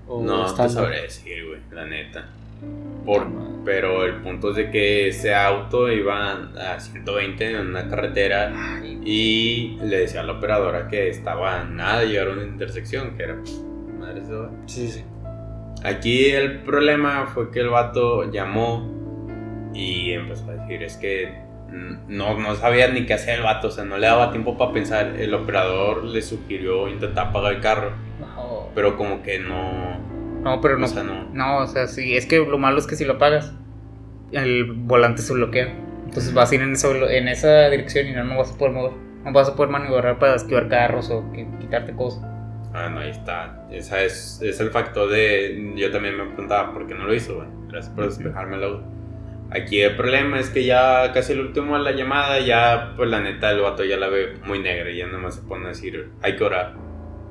o No te estándar. sabré decir, güey, la neta. Por, Pero el punto es de que ese auto iba a 120 en una carretera y le decía a la operadora que estaba nada de llegar a una intersección, que era madre de Dios. Sí, sí. Aquí el problema fue que el vato llamó y empezó a decir, es que no, no sabía ni qué hacer el vato, o sea, no le daba tiempo para pensar. El operador le sugirió intentar apagar el carro, No, pero como que no... no, pero no. O sea, no. No, o sea, sí, es que lo malo es que si lo apagas, el volante se bloquea. Entonces vas a ir en, esa dirección y no, no vas a poder mover. No vas a poder maniobrar para esquivar carros o que- quitarte cosas. Ah, no, ahí está. Esa es, es el factor de... Yo también me preguntaba por qué no lo hizo, güey. Gracias por duda. Aquí el problema es que ya casi el último de la llamada, ya pues la neta el vato ya la ve muy negra y ya nomás se pone a decir, hay que orar.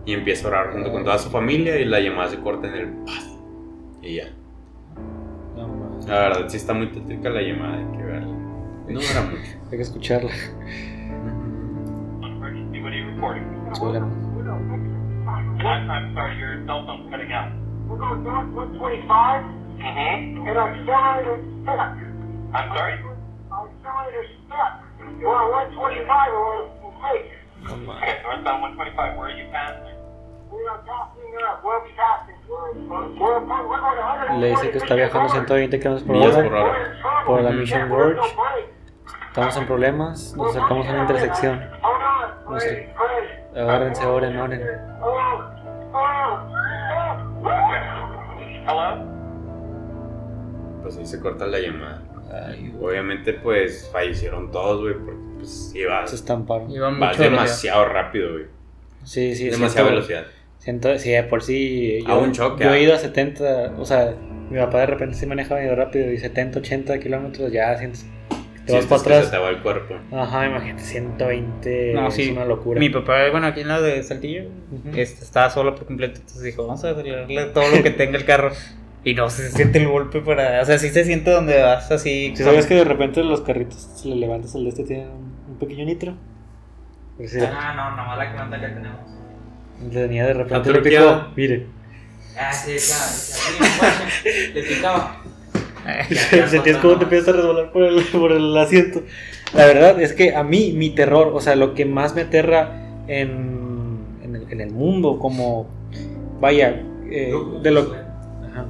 Y empieza a orar junto con toda su familia y la llamada se corta en el paz. Y ya. No. La verdad, sí está muy tétrica la llamada, hay que verla. No dura mucho. Hay que escucharla. Emergency, what are you reporting? Súbele más. I'm, I'm sorry, your cell phone's cutting out. We're going north 125, Mm-hmm. and our accelerator's stuck. I'm sorry? Our accelerator's stuck. We're on 125, and we're in place. No, mames. Okay, northbound 125, where are you passing? We are passing, uh, where are we passing? We're, we're, we're going 140. Le dice que está viajando 120 km por hora. por la We're Mission Gorge. Estamos en problemas. Nos acercamos a una intersección. Hold on. No sé. Pray, pray. Agárrense, oren, oren. Oh, oh. Hello? Pues ahí se corta la llamada. Ay. Obviamente pues fallecieron todos, güey, porque pues Se ibas, estamparon. Iba mucho vas velocidad. demasiado rápido, güey. Sí, sí, demasiada siento- velocidad. Siento, sí, de por sí. A un choque, Yo ah. he ido a 70, o sea, mi papá de repente sí maneja medio rápido y 70, 80 kilómetros ya sientes. Te vas para se atrás. te va el cuerpo. Ajá, imagínate, 120. No, es sí. una locura. Mi papá, bueno, aquí en la de Saltillo, este, estaba solo por completo. Entonces dijo, vamos a acelerarle todo lo que tenga el carro. Y no se siente el golpe para. O sea, sí se siente donde vas así. Si sabes que de repente los carritos, si le levantas el de este, tienen un, un pequeño nitro. Pues sí, Ah, no, nomás la cuenta que tenemos. tenía de repente ¿Otro le picó. Mire, Ah, sí, claro. sí, Le picaba. sentías cómo te empiezas a resbalar por el, por el asiento. La verdad es que a mí, mi terror, o sea, lo que más me aterra en, en, el, en el mundo, como, vaya, eh, de lo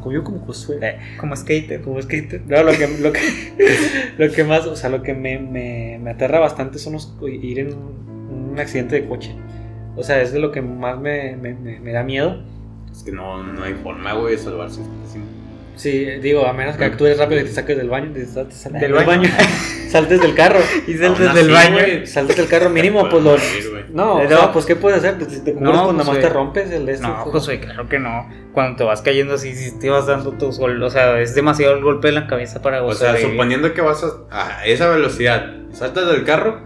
como yo como Josué. eh, Como skater. como skater. No, lo que, lo que, lo que más, o sea, lo que me, me, me aterra bastante son los, ir en un, un accidente de coche. O sea, es de lo que más me, me, me, da miedo. Es que no, no hay forma, güey, de salvarse. Sí. Digo, a menos que actúes rápido y te saques del baño, te saltes Del del baño. baño, saltes del carro, Y Aún así, del baño. güey, saltes del carro mínimo, pues lo... No, o sea, pues ¿qué puedes hacer? Pues, si te cubres, No, pues nada más te rompes el de este. No, pues, Josué, claro que no. Cuando te vas cayendo así, si te vas dando tus gol, o sea, es demasiado el golpe de la cabeza para O gozar. sea, y- suponiendo que vas a, a esa velocidad, saltas del carro,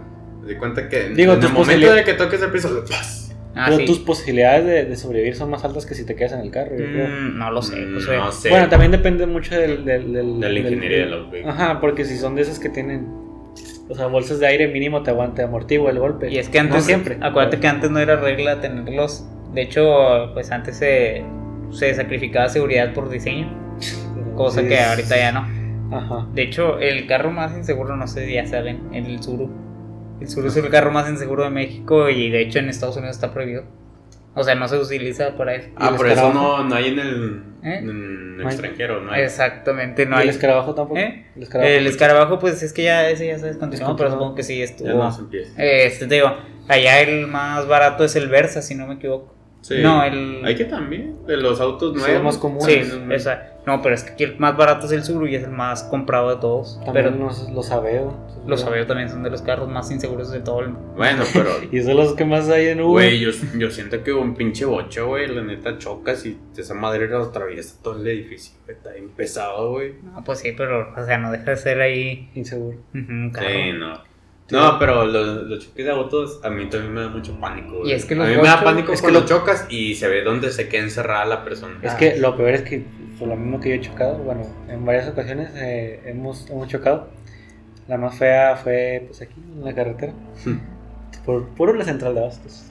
te das cuenta que Digo, en el momento de que toques el piso, ¡plas! Ah, pero sí. tus posibilidades de, de sobrevivir son más altas que si te quedas en el carro, yo creo. Mm, no lo sé, Mm. No sé. Bueno, también depende mucho del, del, del- De la ingeniería del- de los vehículos. Ajá, porque si son de esas que tienen, o sea, bolsas de aire mínimo te aguanta, amortigua el golpe. Y es que antes, no siempre. acuérdate que antes no era regla tenerlos. De hecho, pues antes se, se sacrificaba seguridad por diseño, cosa Sí, que ahorita ya no. Ajá. De hecho, el carro más inseguro, no sé si ya saben, el Suru. El es el carro más inseguro de México y de hecho en Estados Unidos está prohibido. O sea, no se utiliza para eso. Ah, por eso no, no hay en el, ¿Eh? en el No hay. extranjero, ¿no? hay. Exactamente, no ¿Y el hay. escarabajo tampoco? ¿Eh? El escarabajo. El escarabajo, pues es que ya ese ya se descontinuó, pero Descontinuado. supongo que sí Ya estuvo. no se empieza. Eh, Este te digo, allá el más barato es el Versa, si no me equivoco. Sí. No, el. Hay que también, de los autos nuevos. más común. Sí, no, esa. No, pero es que aquí el más barato es el Suru y es el más comprado de todos. También pero los, los Aveo. los Aveo también son de los carros más inseguros de todo el mundo. Bueno, pero, Y son los que más hay en Uber. güey, yo, yo siento que un pinche bocho, güey, la neta chocas y esa madre lo atraviesa todo el edificio. Está bien pesado, güey. No, pues sí, pero, o sea, no deja de ser ahí Inseguro. un carro. Sí, no. No, pero los, los choques de autos a mí también me da mucho pánico. güey. Y es que a mí me da pánico es que lo- chocas y se ve dónde se queda encerrada la persona. Es Ah. que lo peor es que por lo mismo que yo he chocado, bueno, en varias ocasiones eh, hemos, hemos chocado. La más fea fue pues aquí en la carretera. por puro la central de Bastos.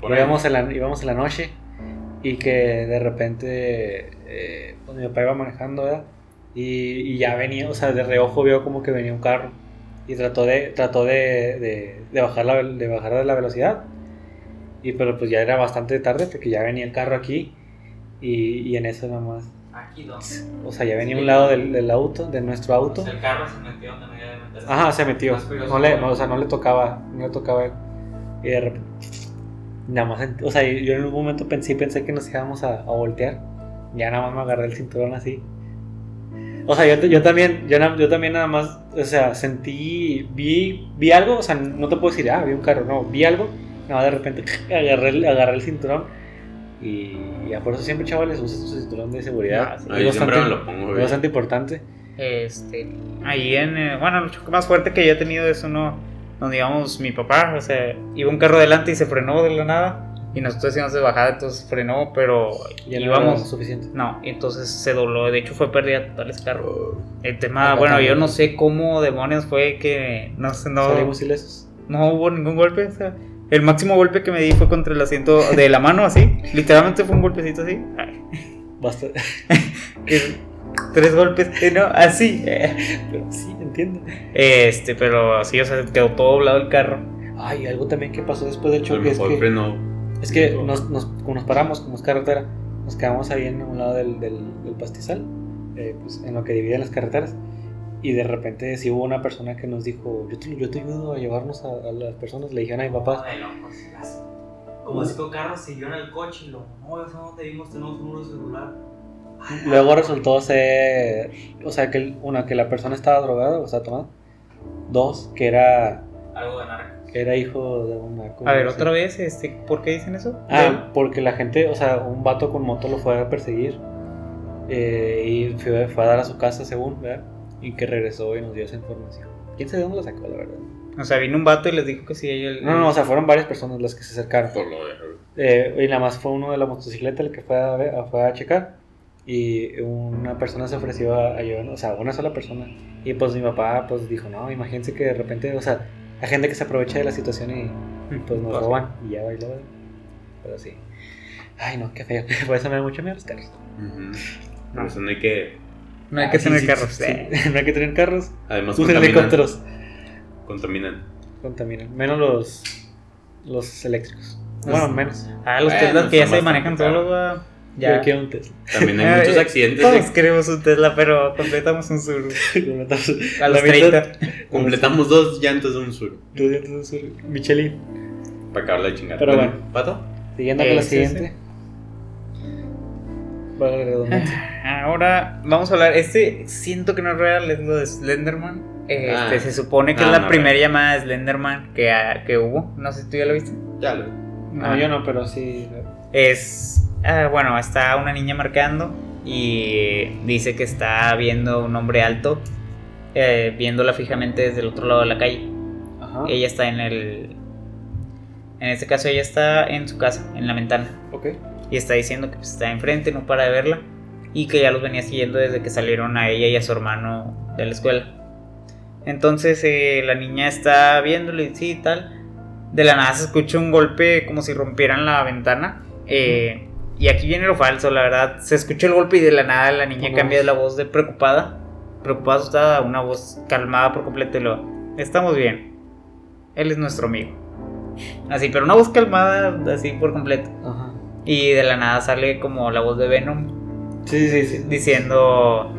Por ahí. Íbamos en, la, íbamos en la noche y que de repente eh, pues mi papá iba manejando, ¿verdad? Y, y ya venía, o sea, de reojo vio como que venía un carro. Y trató de, trató de, de, de bajar la, de bajar la velocidad. Y pero pues ya era bastante tarde porque ya venía el carro aquí. Y, y en eso nada más. Aquí donde. O sea, ya venía a un lado del, del auto, de nuestro auto. El carro se metió donde no iba a meterse. Ajá, se metió. No le, no, o sea, no le tocaba, no le tocaba él. Y de repente, nada más, o sea, yo en un momento pensé, pensé que nos íbamos a, a voltear. Ya nada más me agarré el cinturón así. O sea, yo, yo también, yo, yo también nada más, o sea, sentí, vi, vi algo, o sea, no te puedo decir, ah, vi un carro, no, vi algo, nada de repente agarré, el- agarré el cinturón y ya por eso siempre, chavales, usen su cinturón de seguridad. Sí. Es bastante- lo pongo, es bastante importante. Este, ahí en, eh, bueno, el choque más fuerte que yo he tenido es uno donde íbamos mi papá, o sea, iba un carro delante y se frenó de la nada y nosotros íbamos de bajada, entonces frenó, pero Ya no era íbamos, suficiente. no, entonces se dobló, de hecho fue pérdida total ese carro. El tema, bueno, también. yo no sé cómo demonios fue que no sé, no, Salimos ilesos. no hubo ningún golpe, o sea, el máximo golpe que me di fue contra el asiento de la mano, así, literalmente fue un golpecito así, Basta. tres golpes, eh, no, así, eh. Pero sí, entiendo. Este, pero sí, o sea, quedó todo doblado el carro. Ay, algo también que pasó después del choque es que, frenó. Es que nos, nos, como nos paramos, como es carretera, nos quedamos ahí en un lado del, del, del pastizal, eh, pues, en lo que dividen las carreteras. Y de repente sí hubo una persona que nos dijo, yo te, yo te ayudo a llevarnos a, a las personas. Le dijeron a mi papá, Ay, locos, las- Como cinco carros siguieron al coche y lo, no, eso no te vimos, tenemos un número celular. luego resultó ser, o sea, que una, que la persona estaba drogada o estaba tomada. Dos, que era, Algo de narco. Que era hijo de una... A ver, otra vez, este, ¿por qué dicen eso? Ah, porque la gente, o sea, un vato con moto lo fue a perseguir eh, y fue, fue a dar a su casa según, ¿verdad? Y que regresó y nos dio esa información. ¿Quién sabe de dónde la sacó, la verdad? O sea, vino un vato y les dijo que sí, ella... No, no, o sea, fueron varias personas las que se acercaron. Por lo de- Eh, y nada más fue uno de la motocicleta el que fue a, ver- fue a checar. Y una persona se ofreció a, a llevarnos, o sea, una sola persona. Y pues mi papá pues dijo, no, imagínense que de repente, o sea, hay gente que se aprovecha de la situación y pues nos Pues, roban y ya bailó. Pero sí. Ay, no, qué feo. Por eso me da mucho miedo los carros. Ujú. Por eso no hay que. No hay que Ah, sí, tener sí, carros. sí, eh. no hay que tener carros. Además, Usen helicópteros. Contaminan. Contaminan. Menos los, los eléctricos. Bueno, menos. Ah, los Bueno, que ya se manejan solos, Yo Ya. quiero un Tesla. También hay muchos accidentes. Todos de- queremos un Tesla, pero completamos un sur. A los La mitad- 30. Completamos dos llantas de un sur. Dos dientes de sur. Michelin. Para acabar la chingada. Pero bueno. ¿Pato? Siguiendo con la sí, siguiente. Redundancia. Ahora vamos a hablar. Este siento que no es real, es lo de Slenderman. Este, Ah. se supone que No, es la no, primera llamada de Slenderman que, que hubo. No sé si tú ya lo viste. Ya lo. No, yo no, pero sí. Es. Ah, bueno, está una niña marcando y dice que está viendo un hombre alto, eh, viéndola fijamente desde el otro lado de la calle. Ajá. Ella está en el. En este caso, ella está en su casa, en la ventana. Ok. Y está diciendo que pues, está enfrente, no para de verla. Y que ya los venía siguiendo desde que salieron a ella y a su hermano de la escuela. Entonces eh, la niña está viéndolo y sí y tal. De la nada se escucha un golpe como si rompieran la ventana. Eh, y aquí viene lo falso, la verdad. Se escucha el golpe y de la nada la niña cambia de la voz de preocupada. Preocupada, asustada, a una voz calmada por completo. Y lo, estamos bien. Él es nuestro amigo. Así, pero una voz calmada, así por completo. Ajá. Y de la nada sale como la voz de Venom Sí, sí, sí. diciendo.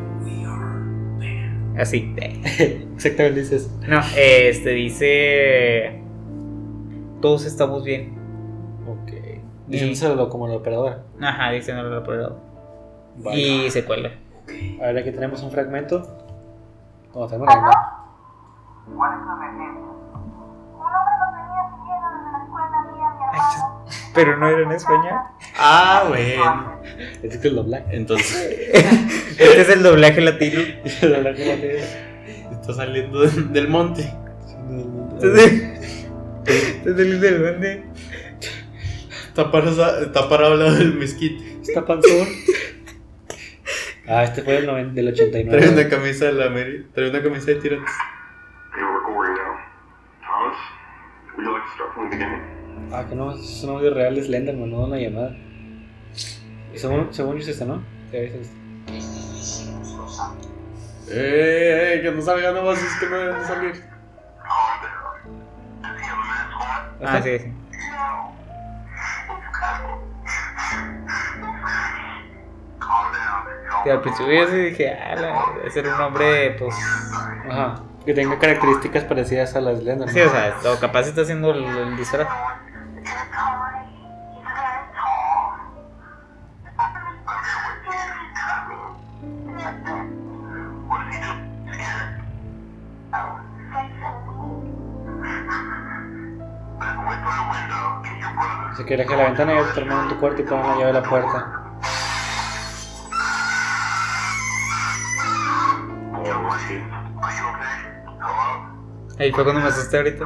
Así. Exactamente dices. No, este dice. Todos estamos bien. Diciéndoselo como la operadora. Ajá, diciéndolo al operador. Vale. Y se cuelga. A ver, aquí tenemos un fragmento. Como tenemos la llamada. ¿Cuál es la emergencia? Un hombre nos venía siguiendo desde la escuela mía, mi hermano. Pero no era en español. Ah, bueno. Es que es lo black. Entonces, Este es el doblaje latino. Lo black no tiene- está saliendo de- del monte. Este es el del duende. Está parado, está parado al lado del mezquite. Está panzón. Ah, este fue del, noven- del Trae 89. una camisa de la Mary. Trae una camisa de tirantes. Beginning? Ah, que no, es un audio real de Slenderman, no una llamada. Y según, según yo es esta, ¿no? Sí, es esta. Eh, que no salgan nuevas voces que no deben de salir. Ah, sí, sí. Y al principio yo sí dije, ah, debe ser un hombre, pues. Ajá. Que tenga características parecidas a las de. Sí, o sea, o capaz está haciendo el, el disfraz. Si quieres que la ventana y termina en tu cuarto y ponen la llave de la puerta. Ahí fue cuando me asusté ahorita.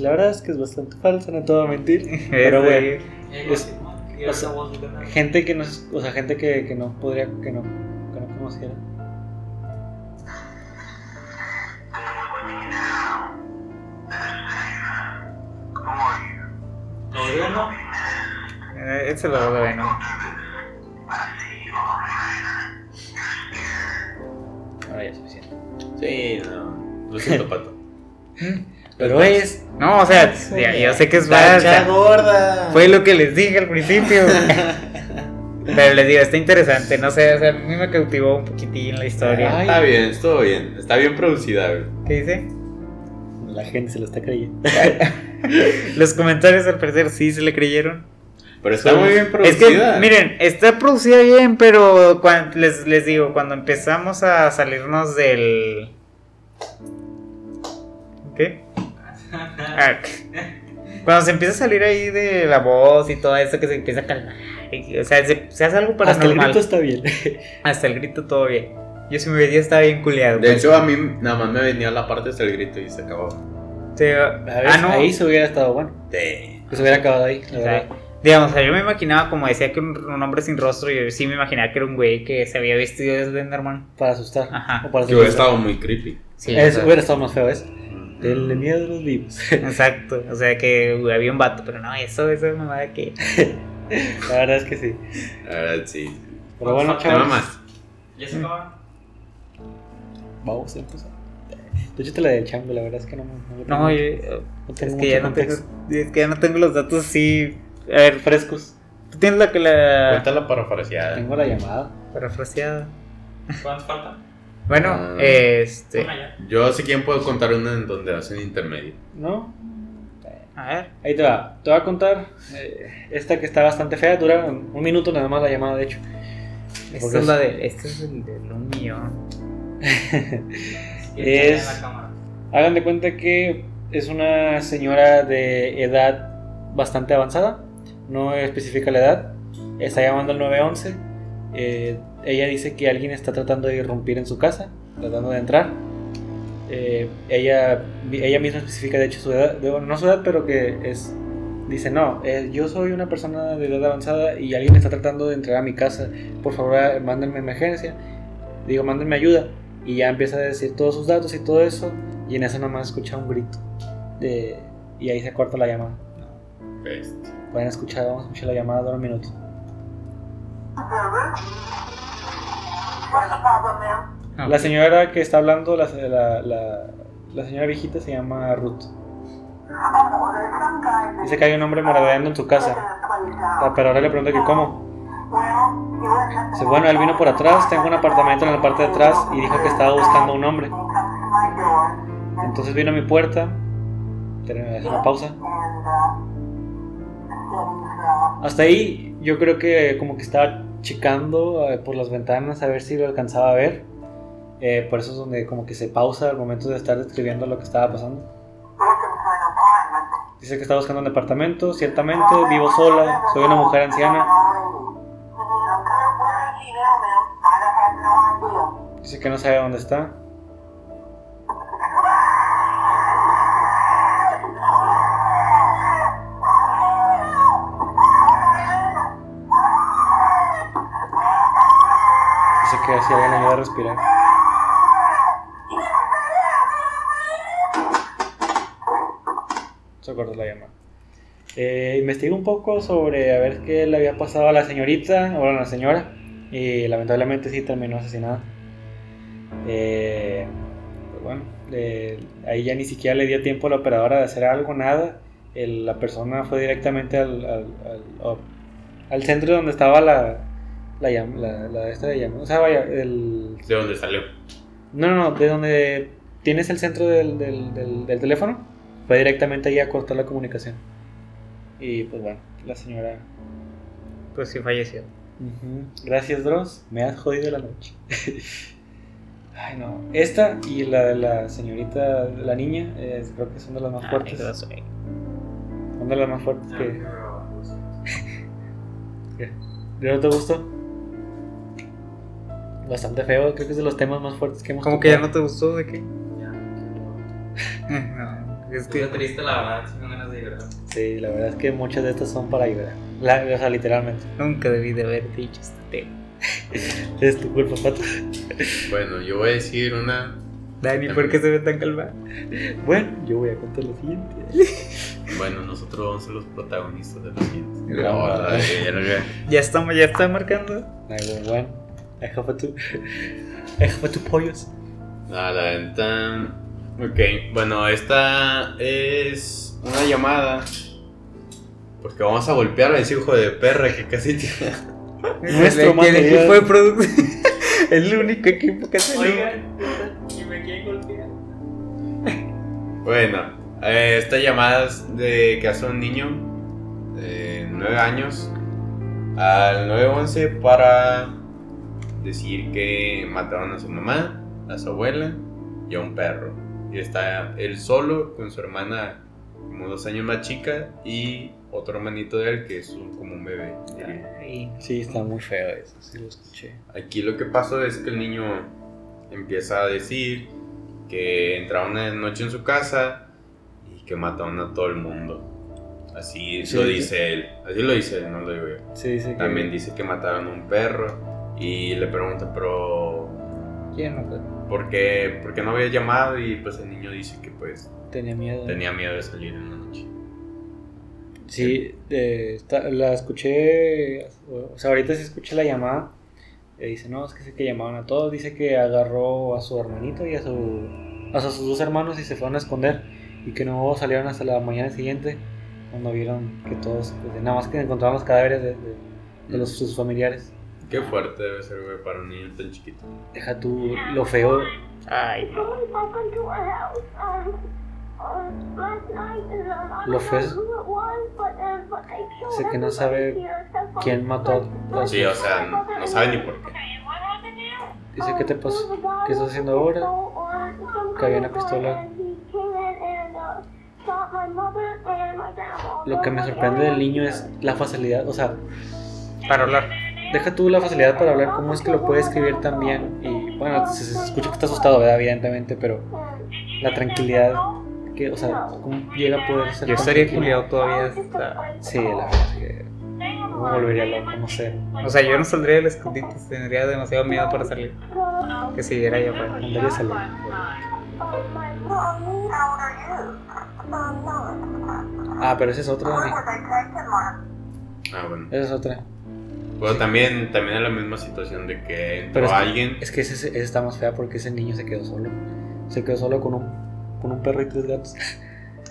La verdad es que es bastante falso, no te voy a mentir. Pero güey, Es- y o esa sea, voz de nada. gente que no, o sea, gente que, que no podría, que no, que no conociera. ¿Lo digo, no? eh, ese lo veo bueno. Ahora ya es suficiente. Sí, no. Lo siento, pato. Pero es. No, o sea, ya, yo sé que es falsa. gorda. Fue lo que les dije al principio. Pero les digo, está interesante, no sé, o sea, a mí me cautivó un poquitín la historia. Ay. Está bien, estuvo bien. Está bien producida, güey. ¿Qué dice? La gente se lo está creyendo. Los comentarios al parecer sí se le creyeron. Pero está muy bien Es producida. que, miren, está producida bien, pero les, les digo, cuando empezamos a salirnos del... ¿Qué? Ah, cuando se empieza a salir ahí de la voz y todo eso, que se empieza a calmar. O sea, se, se hace algo Hasta el paranormal. grito está bien. Hasta el grito todo bien. Yo si me veía estaba bien culiado. De pues. hecho, a mí nada más me venía la parte hasta el grito y se acabó. Sí, ver, ah, no. Ahí se hubiera estado bueno. Sí. Que se hubiera acabado ahí. la O sea, verdad. digamos, o sea, yo me imaginaba, como decía, que un, un hombre sin rostro, yo sí me imaginaba que era un güey que se había vestido de Slenderman. Para asustar. Ajá. O para Que hubiera estado muy creepy. Sí, Es- o sea, hubiera estado más feo eso. Tenle miedo a los vivos. Exacto, o sea que güey, había un vato, pero no, eso, eso es mamada que. La verdad es que sí. La verdad, sí. Pero bueno, chavos. mamas. ¿Ya se acabaron? Vamos a empezar. De hecho, te la del chango, la verdad es que no, no, No, yo, no tengo es que ya no tengo, es que ya no tengo los datos así. A ver, frescos. tú tienes la que la. Cuéntala parafraseada. Tengo la llamada. Parafraseada. ¿Cuántos faltan? Bueno, Ah. este. Yo si quieren puedo contar una en donde hacen intermedio. ¿No? A ver. Ahí te va. Te voy a contar eh, esta que está bastante fea. Dura un, un minuto nada más la llamada, de hecho. Esta Porque es la de. Este es el de un millón. Es-. Hagan de cuenta que es una señora de edad bastante avanzada. No especifica la edad. Está llamando al 911. Eh, ella dice que alguien está tratando de irrumpir en su casa, tratando de entrar. Eh, ella, ella misma especifica de hecho su edad, de- bueno, no su edad, pero que es... Dice, no, eh, yo soy una persona de edad avanzada y alguien está tratando de entrar a mi casa. Por favor, eh, mándenme emergencia. Digo, mándenme ayuda. Y ya empieza a decir todos sus datos y todo eso. Y en eso nomás escucha un grito. De, y ahí se corta la llamada. Este. Pueden escuchar, vamos a escuchar la llamada de un minuto. Ah, La señora que está hablando, la, la, la, la señora viejita se llama Ruth. Dice que hay un hombre morodeando en su casa. plays Ah, ahora le pregunto que cómo. Dice, bueno, él vino por atrás, tengo un apartamento en la parte de atrás y dijo que estaba buscando a un hombre. Entonces vino a mi puerta. Tenemos una pausa. Hasta ahí yo creo que como que estaba checando eh, por las ventanas a ver si lo alcanzaba a ver. Eh, por eso es donde como que se pausa al momento de estar describiendo lo que estaba pasando. Dice que está buscando un departamento, ciertamente, vivo sola, soy una mujer anciana. Dice que no sabe dónde está. Dice que si alguien ayuda a respirar. Cortó la llamada. Eh, investigué un poco sobre a ver qué le había pasado a la señorita, o a la señora, y lamentablemente sí terminó asesinada. Eh, pues bueno, eh, ahí ya ni siquiera le dio tiempo a la operadora de hacer algo, nada. El- la persona fue directamente al, al, al- oh, al centro donde estaba la, la, la, la esta de llamada. O sea, vaya, el, ¿De dónde salió? no, no, no, de donde tienes el centro del, del, del, del teléfono, fue directamente ahí a cortar la comunicación. Y pues bueno, la señora. Pues sí falleció. Gracias, Dross, me has jodido la noche. Ay, no. Esta y la de la señorita, la niña, eh, creo que son de las más Ay, fuertes. Son de las más fuertes Ah, que. ¿De no te gustó? Bastante feo, creo que es de los temas más fuertes que hemos ¿Cómo que ya no te gustó de qué? Ya. No, es Estoy que triste, la verdad, si me ganas de llorar. Sí, la verdad es que muchas de estas son para. La, o sea, literalmente. nunca debí de haber dicho este tema. Es tu culpa, Pato. Bueno, yo voy a decir una. Dani, ¿por qué se ve tan calmado? Bueno, yo voy a contar lo siguiente. Bueno, nosotros vamos a ser los protagonistas de los siguientes. No, No, la verga. Ya estamos, ya está marcando. Ay, bueno, deja para tu. Deja para tu pollos. Ah, la venta. Ok, bueno, esta es una llamada. Porque vamos a golpear a ese hijo de perra que casi tiene. Nuestro el, el material. equipo de producción. el único equipo que hace. Oigan, y me quieren golpear. Bueno, eh, esta llamada es de que hace un niño de 9 años al 911 para decir que mataron a su mamá, a su abuela y a un perro. Y está él solo con su hermana como dos años más chica y otro hermanito de él que es un- como un bebé. Ay, Sí, está muy feo eso, sí lo escuché. Aquí lo que pasó es que el niño empieza a decir que entraron una noche en su casa y que mataron a todo el mundo. Así Sí. lo dice él. Así lo dice él, no lo digo yo. Sí, dice que. También dice que mataron a un perro y le pregunta, pero ¿Quién no puede? ¿por qué, por qué no había llamado? Y pues el niño dice que pues Tenía miedo. tenía miedo de salir en la noche. Sí, eh, está- la escuché. O sea, ahorita sí escuché la llamada. eh, dice, no, es que sé que llamaban a todos. Dice que agarró a su hermanito y a, su, a sus dos hermanos y se fueron a esconder. Y que no salieron hasta la mañana siguiente. Cuando vieron que todos. pues, nada más que encontraron los cadáveres de, de- de los, sus familiares. Qué fuerte debe ser, güey, para un niño tan chiquito. Deja tú lo feo. Ay, no. Lo killed Sé que no sabe quién mató a Sí, o sea, no sabe ni por qué. Dice, ¿qué te pasó? ¿Qué estás haciendo ahora? Que había una pistola. Lo que me sorprende del niño es la facilidad, o sea, Para hablar. Deja tú la facilidad para hablar, cómo es que lo puede escribir tan bien. Y bueno, se, se escucha que está asustado, ¿verdad? Evidentemente, pero la tranquilidad, que, o sea, cómo llega a poder ser Yo estaría culiado todavía hasta. Sí, la verdad, que me volvería loco, no sé. O sea, yo no saldría del escondite, tendría demasiado miedo para salir. Que siguiera yo afuera. Andaría a salir. Ah, pero ese es otro, Dani. Ah, bueno. Esa es otra. Pero también, también es la misma situación de que entró Pero es que- alguien. Es que ese, ese está más fea porque ese niño se quedó solo. Se quedó solo con un, con un perro y tres gatos.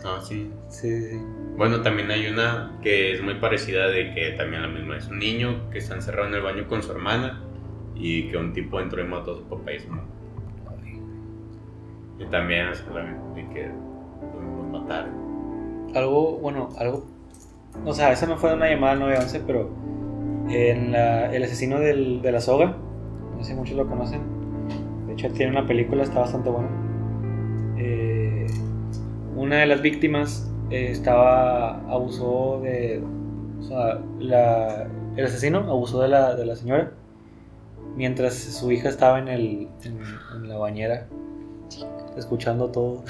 Ah, sí. Sí, sí, sí. Bueno, también hay una que es muy parecida de que también la misma es un niño que está encerrado en el baño con su hermana y que un tipo entró y mató a su papá y su mamá. Y también es la misma de que lo mataron. Algo, bueno, algo. O sea, esa no fue una llamada al 911, pero en la, el asesino del, de la soga, no sé si muchos lo conocen. De hecho, tiene una película, está bastante buena. Eh, una de las víctimas eh, estaba. abusó de. O sea, la, el asesino abusó de la, de la señora mientras su hija estaba en, el, en, en la bañera escuchando todo.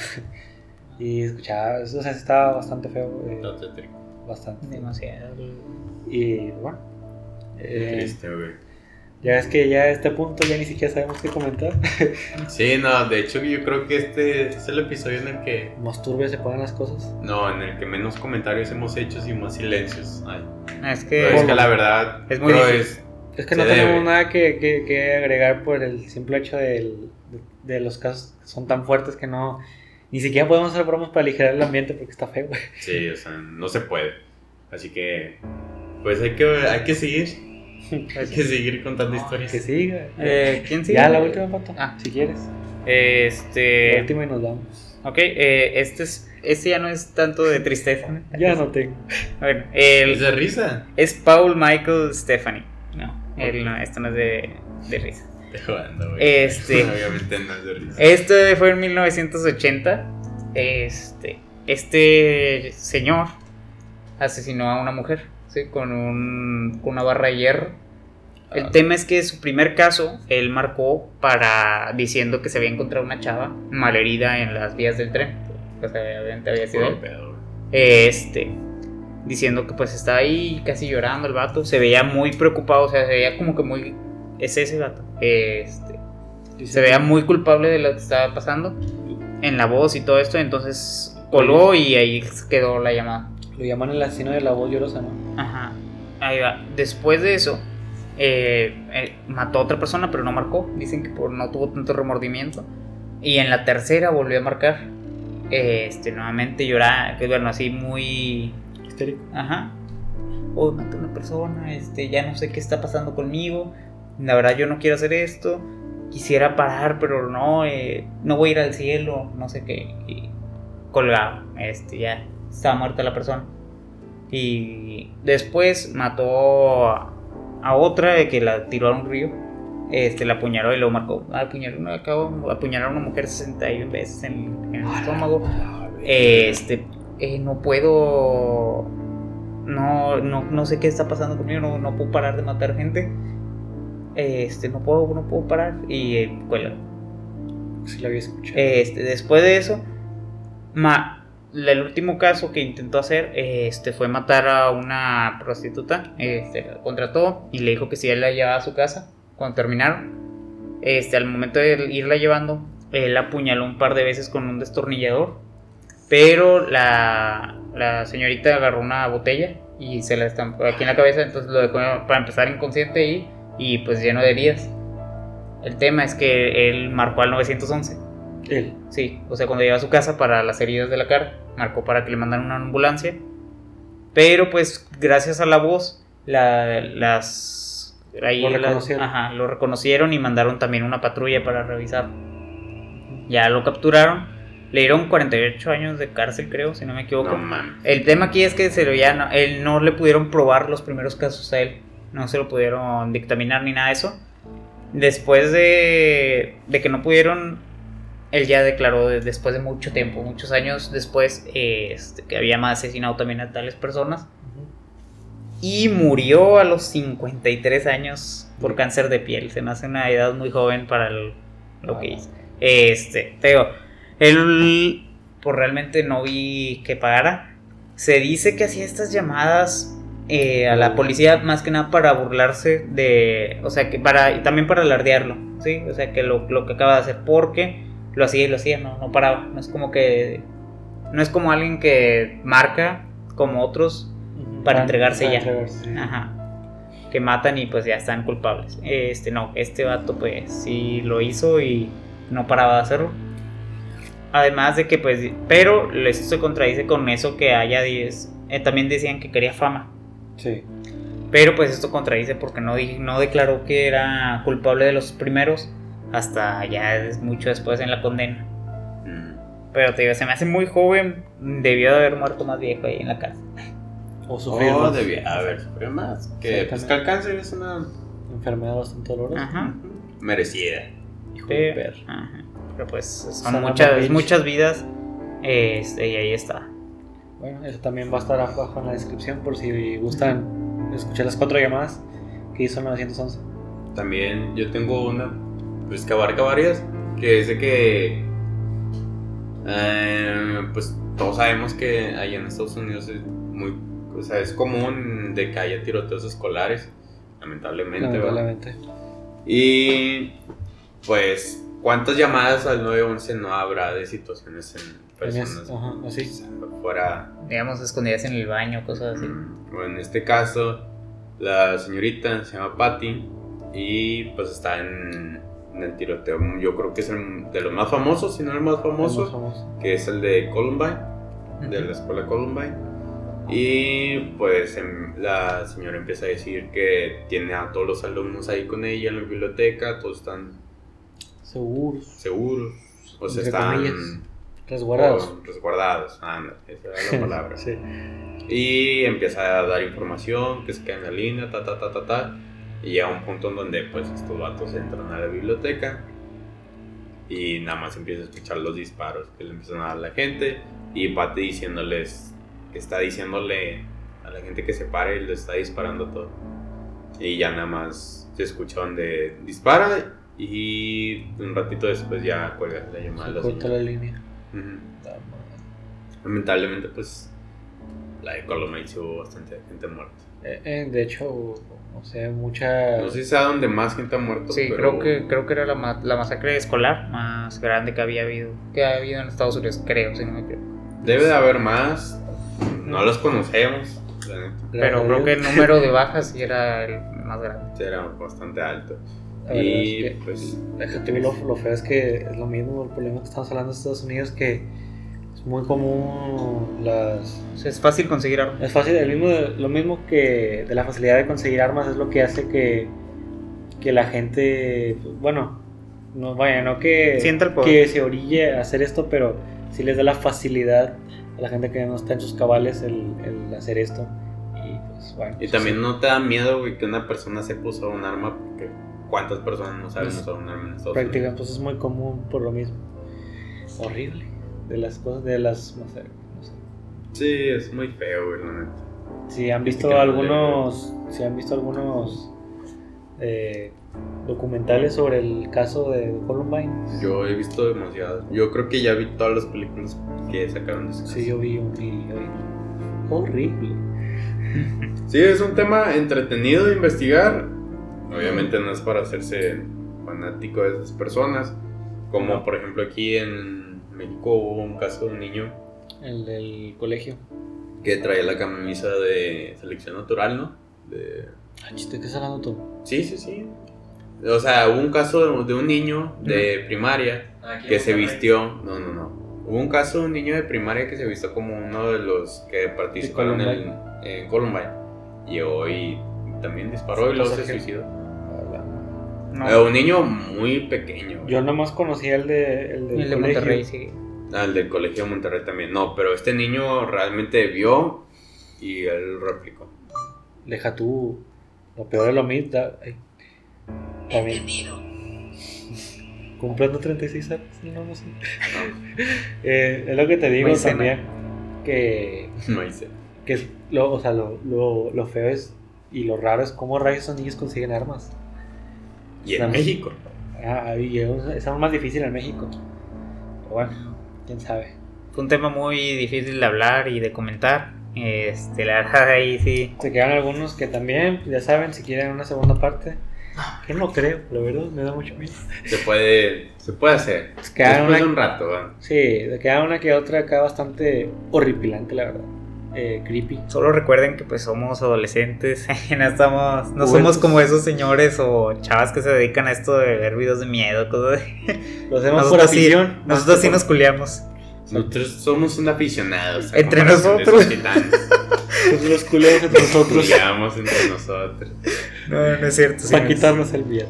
y escuchaba, o sea, estaba bastante feo. eh, bastante. Demasiado. Y bueno. Eh, Triste, güey. Ya es que ya a este punto ya ni siquiera sabemos qué comentar. Sí, no, de hecho yo creo que este es el episodio en el que... Más turbias se pagan las cosas. No, en el que menos comentarios hemos hecho y más silencios. hay. Es Pero que es que la verdad... Es muy pero difícil. es- Es que no debe. tenemos nada que, que- que agregar por el simple hecho del- de, de los casos que son tan fuertes que no. Ni siquiera podemos hacer bromas para aligerar el ambiente porque está feo, güey. Sí, o sea, no se puede. Así que... Pues hay que, hay que seguir. Hay que seguir contando historias. Que siga. Eh, ¿Quién sigue? ya la última foto. Ah. Si quieres. Este. La última y nos vamos. Ok, eh, este, es, este ya no es tanto de tristeza. Ya no tengo. Bueno, Es el, de risa. es Paul Michael Stephanie. No, él no, esto no es de, de risa. Te jugando, güey. Este. Obviamente no es de risa. Este fue en 1980. Este, este señor asesinó a una mujer ¿sí? con, un, con una barra de hierro. El Ah. tema es que su primer caso él marcó para diciendo que se había encontrado una chava malherida en las vías del tren. Pues obviamente había sido él. Este, diciendo que pues estaba ahí casi llorando el vato. Se veía muy preocupado, o sea, se veía como que muy. Es ese vato. Este, se veía muy culpable de lo que estaba pasando en la voz y todo esto. Entonces colgó y ahí quedó la llamada. Lo llaman el asesino de la voz llorosa, ¿no? Ajá. Ahí va. Después de eso, eh, eh, mató a otra persona, pero no marcó. Dicen que por, no tuvo tanto remordimiento. Y en la tercera volvió a marcar. Este, nuevamente llorar, que bueno, así muy Histérico. Ajá. Hoy maté a una persona, este, ya no sé qué está pasando conmigo. La verdad yo no quiero hacer esto. Quisiera parar, pero no, eh, no voy a ir al cielo, no sé qué. Y colgado, este, ya estaba muerta la persona. Y después mató a, otra de que la tiró a un río. Este, la apuñaló y lo marcó. Apuñaló, una- acabó, apuñaló a una mujer 61 veces en, en el estómago. Este, eh, no puedo. No, no, no sé qué está pasando conmigo, no, no puedo parar de matar gente. Este, no puedo, no puedo parar. Y eh, cuelga. Sí, la había escuchado. Este, después de eso, ma- el último caso que intentó hacer este, fue matar a una prostituta. Este, la contrató y le dijo que si él la llevaba a su casa cuando terminaron. Este, al momento de irla llevando, él apuñaló un par de veces con un destornillador. Pero la, la señorita agarró una botella y se la estampó aquí en la cabeza. Entonces lo dejó para empezar inconsciente ahí y pues lleno de heridas. El tema es que él marcó al 911. Él. Sí, o sea, cuando llegó a su casa para las heridas de la cara, marcó para que le mandaran una ambulancia. Pero pues gracias a la voz, la- las... ahí Lo reconocieron. ajá, lo reconocieron y mandaron también una patrulla para revisar. Ya lo capturaron. Le dieron 48 años de cárcel, creo, si no me equivoco. No. El tema aquí es que se lo ya no, él no le pudieron probar los primeros casos a él. No se lo pudieron dictaminar ni nada de eso. Después de, de que no pudieron, él ya declaró de- después de mucho tiempo, muchos años después, eh, este, que había más asesinado también a tales personas. Y murió a los 53 años por cáncer de piel. Se me hace una edad muy joven para el- lo que hizo. Este, te digo, él pues realmente no vi que pagara. Se dice que hacía estas llamadas eh, a la policía más que nada para burlarse de, o sea, que para, y también para alardearlo, ¿sí? O sea, que lo, lo que acaba de hacer, porque lo hacía y lo hacía, no, no paraba. No es como que, no es como alguien que marca como otros para entregarse ya. entregarse. Ajá. Que matan y pues ya están culpables. Este no, este vato pues sí lo hizo y no paraba de hacerlo. Además de que pues, pero esto se contradice con eso que haya 10. eh, también decían que quería fama. Sí. Pero pues esto contradice porque no, no declaró que era culpable de los primeros hasta ya es mucho después en la condena. Mm. Pero te digo, se me hace muy joven, debió de haber muerto más viejo ahí en la casa. O sufrir Oh, más. debía haber sufrido más. Que, Sí, pues, que el cáncer es una Enfermedad bastante dolorosa. Ajá. merecida. Hijo de Pero, perro. ajá. Pero, pues son muchas, muchas vidas. Este, y ahí está. Bueno, eso también va a estar abajo en la descripción por si gustan escuchar las cuatro llamadas que hizo el 911. También yo tengo una, pues que abarca varias, que es de que, eh, pues todos sabemos que allá en Estados Unidos es muy, o sea, es común de que haya tiroteos escolares, lamentablemente, ¿verdad? Lamentablemente. Y pues, ¿cuántas llamadas al 911 no habrá de situaciones en personas ajá, así. fuera Digamos, escondidas en el baño, cosas así. o en este caso, la señorita se llama Patty y pues está en, en el tiroteo. Yo creo que es el de los más famosos, si no el más famoso, Más famoso. que es el de Columbine, de la escuela Columbine. Y pues em, la señora empieza a decir que tiene a todos los alumnos ahí con ella en la biblioteca, todos están Seguros. seguros, o sea, están. Resguardados. o resguardados. Ándale, esa era la palabra. sí. Y empieza a dar información, que se queda en la línea, ta, ta, ta, ta, ta. Y llega un punto en donde pues estos vatos entran a la biblioteca y nada más empieza a escuchar los disparos que le empiezan a dar la gente y Patty diciéndoles, está diciéndole a la gente que se pare y le está disparando todo. Y ya nada más se escucha donde dispara y un ratito después ya cuelga la llamada. Se la corta la línea. La madre. Lamentablemente pues la de Columbine sí hubo bastante gente muerta. Eh, eh, de hecho, o sea, mucha. No sé si sea donde más gente ha muerto. Sí, pero creo que creo que era la, ma- la masacre escolar más grande que había habido que ha habido en Estados Unidos, creo, si no me equivoco. Debe de haber más. No los conocemos. Pero creo que el número de bajas sí era el más grande. Era bastante alto. La Y es que- pues. Déjate lo, lo feo es que es lo mismo, el problema que estamos hablando de Estados Unidos, que muy común las... O sea, es fácil conseguir armas. Es fácil, el mismo, lo mismo que de la facilidad de conseguir armas es lo que hace que, que la gente, bueno, no vaya, no que, Sienta el poder. que se orille a hacer esto, pero sí les da la facilidad a la gente que no está en sus cabales el, el hacer esto. Y pues bueno. Y también no te da miedo, güey, que una persona sepa usar un arma. Porque ¿cuántas personas no saben Pues, usar un arma en Estados práctica, Unidos? pues es muy común por lo mismo. Horrible. De las cosas, de las... No sé, no sé. Sí, es muy feo, güey, la neta. Si han visto algunos, si han visto algunos eh, documentales sobre el caso de Columbine, Yo he visto demasiado. Yo creo que ya vi todas las películas que sacaron de ese caso. sí yo vi hoy horrible. Sí, es un tema entretenido de investigar. Obviamente no es para hacerse fanático de esas personas. Como por ejemplo aquí en México hubo un caso de un niño El del colegio. que traía la camisa de selección natural, ¿no? De... Ah, chiste, ¿qué estás hablando tú? Sí, sí, sí. O sea, hubo un caso de, de un niño de primaria Aquí que se vistió. No, no, no. Hubo un caso de un niño de primaria que se vistió como uno de los que participaron en, Columbine. en Columbine. Y hoy también disparó y luego se suicidó. No, un niño muy pequeño. Yo nomás conocía el de el del el de. Monterrey, sí. Ah, el del colegio de Monterrey también. No, pero este niño realmente vio y él replicó. Deja tú. Lo peor de lo mismo. da- ay, También. Comprando 36 años. No, no sé. Eh, es lo que te digo Maicena. también. Que No hice. que es lo, o sea, lo, lo, lo feo es y lo raro es cómo rayos esos niños consiguen armas. Y en La- México. Ah, y es, es aún más difícil en México. Pero bueno, quién sabe. Fue un tema muy difícil de hablar y de comentar. Este, la verdad ahí sí. Se quedan algunos que también, ya saben, si quieren una segunda parte. Que no creo, la verdad, me da mucho miedo. Se puede, se puede hacer. Se quedan Después de una, un rato, ¿va? sí, se queda una que otra acá bastante horripilante, la verdad. Eh, creepy. Solo recuerden que pues somos adolescentes, no estamos, no somos como esos señores o chavas que se dedican a esto de ver videos de miedo, cosas de... Lo hacemos por Nosotros sí, afición. nosotros sí nos culiamos. Nosotros somos un aficionados. a Entre nosotros. Nosotros los culeros entre nosotros. Culiamos entre nosotros. No, no es cierto. para nos- quitarnos el miedo.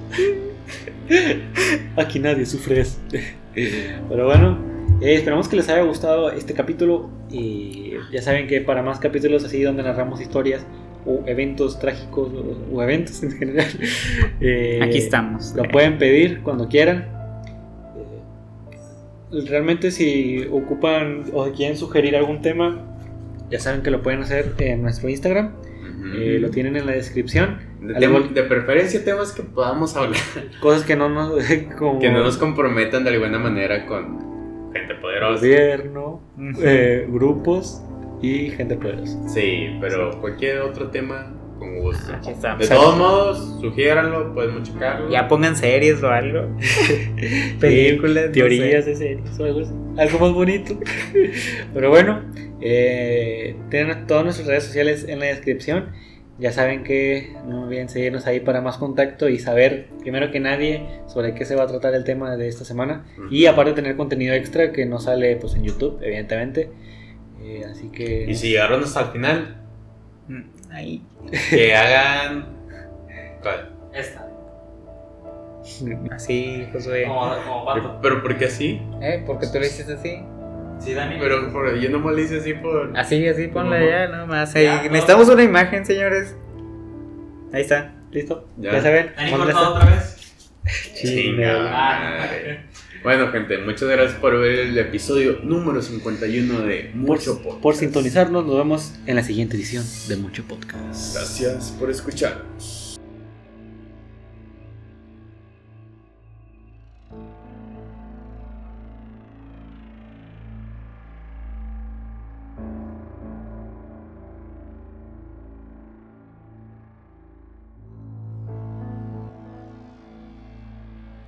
Aquí nadie sufre eso. Pero bueno, eh, esperamos que les haya gustado este capítulo. Y ya saben que para más capítulos así donde narramos historias o eventos trágicos o, o eventos en general, eh, Aquí estamos. Lo pueden pedir cuando quieran. Eh, Realmente si ocupan o quieren sugerir algún tema, ya saben que lo pueden hacer en nuestro Instagram. Eh, lo tienen en la descripción. De, igual- preferencia temas que podamos hablar. Cosas que no nos... Como Que no nos comprometan de alguna manera con gente poderosa. gobierno, eh, grupos y gente poderosa. Sí, pero cualquier otro tema con gusto. Está. De todos modos, sugiéranlo, podemos checarlo. Ya pongan series o algo. Películas. no teorías sé. de series o algo así. Algo más bonito. Pero bueno, eh, tienen todas nuestras redes sociales en la descripción. Ya saben que no olviden seguirnos ahí para más contacto y saber, primero que nadie, sobre qué se va a tratar el tema de esta semana. Ujú. Y aparte tener contenido extra que no sale pues en YouTube, evidentemente. Eh, así que... Y si llegaron hasta el final, Mm, Ahí. que hagan. ¿Cuál? Esta. Así, Josué. Como, como pato. Pero ¿por qué así? ¿Eh? ¿Por qué tú lo hiciste así? Sí, Dani. Pero por, yo no me lo hice así por. Así, así, ponla No. ya, nomás. Ahí. Ya, no. Necesitamos una imagen, señores. Ahí está. ¿Listo? Ya. Ya, saben. Dani ¿dónde cortado está? otra vez. Chingada madre. Bueno, gente, muchas gracias por ver el episodio número 51 de Mucho por, Podcast. por sintonizarnos, nos vemos en la siguiente edición de Mucho Podcast. Gracias por escucharnos.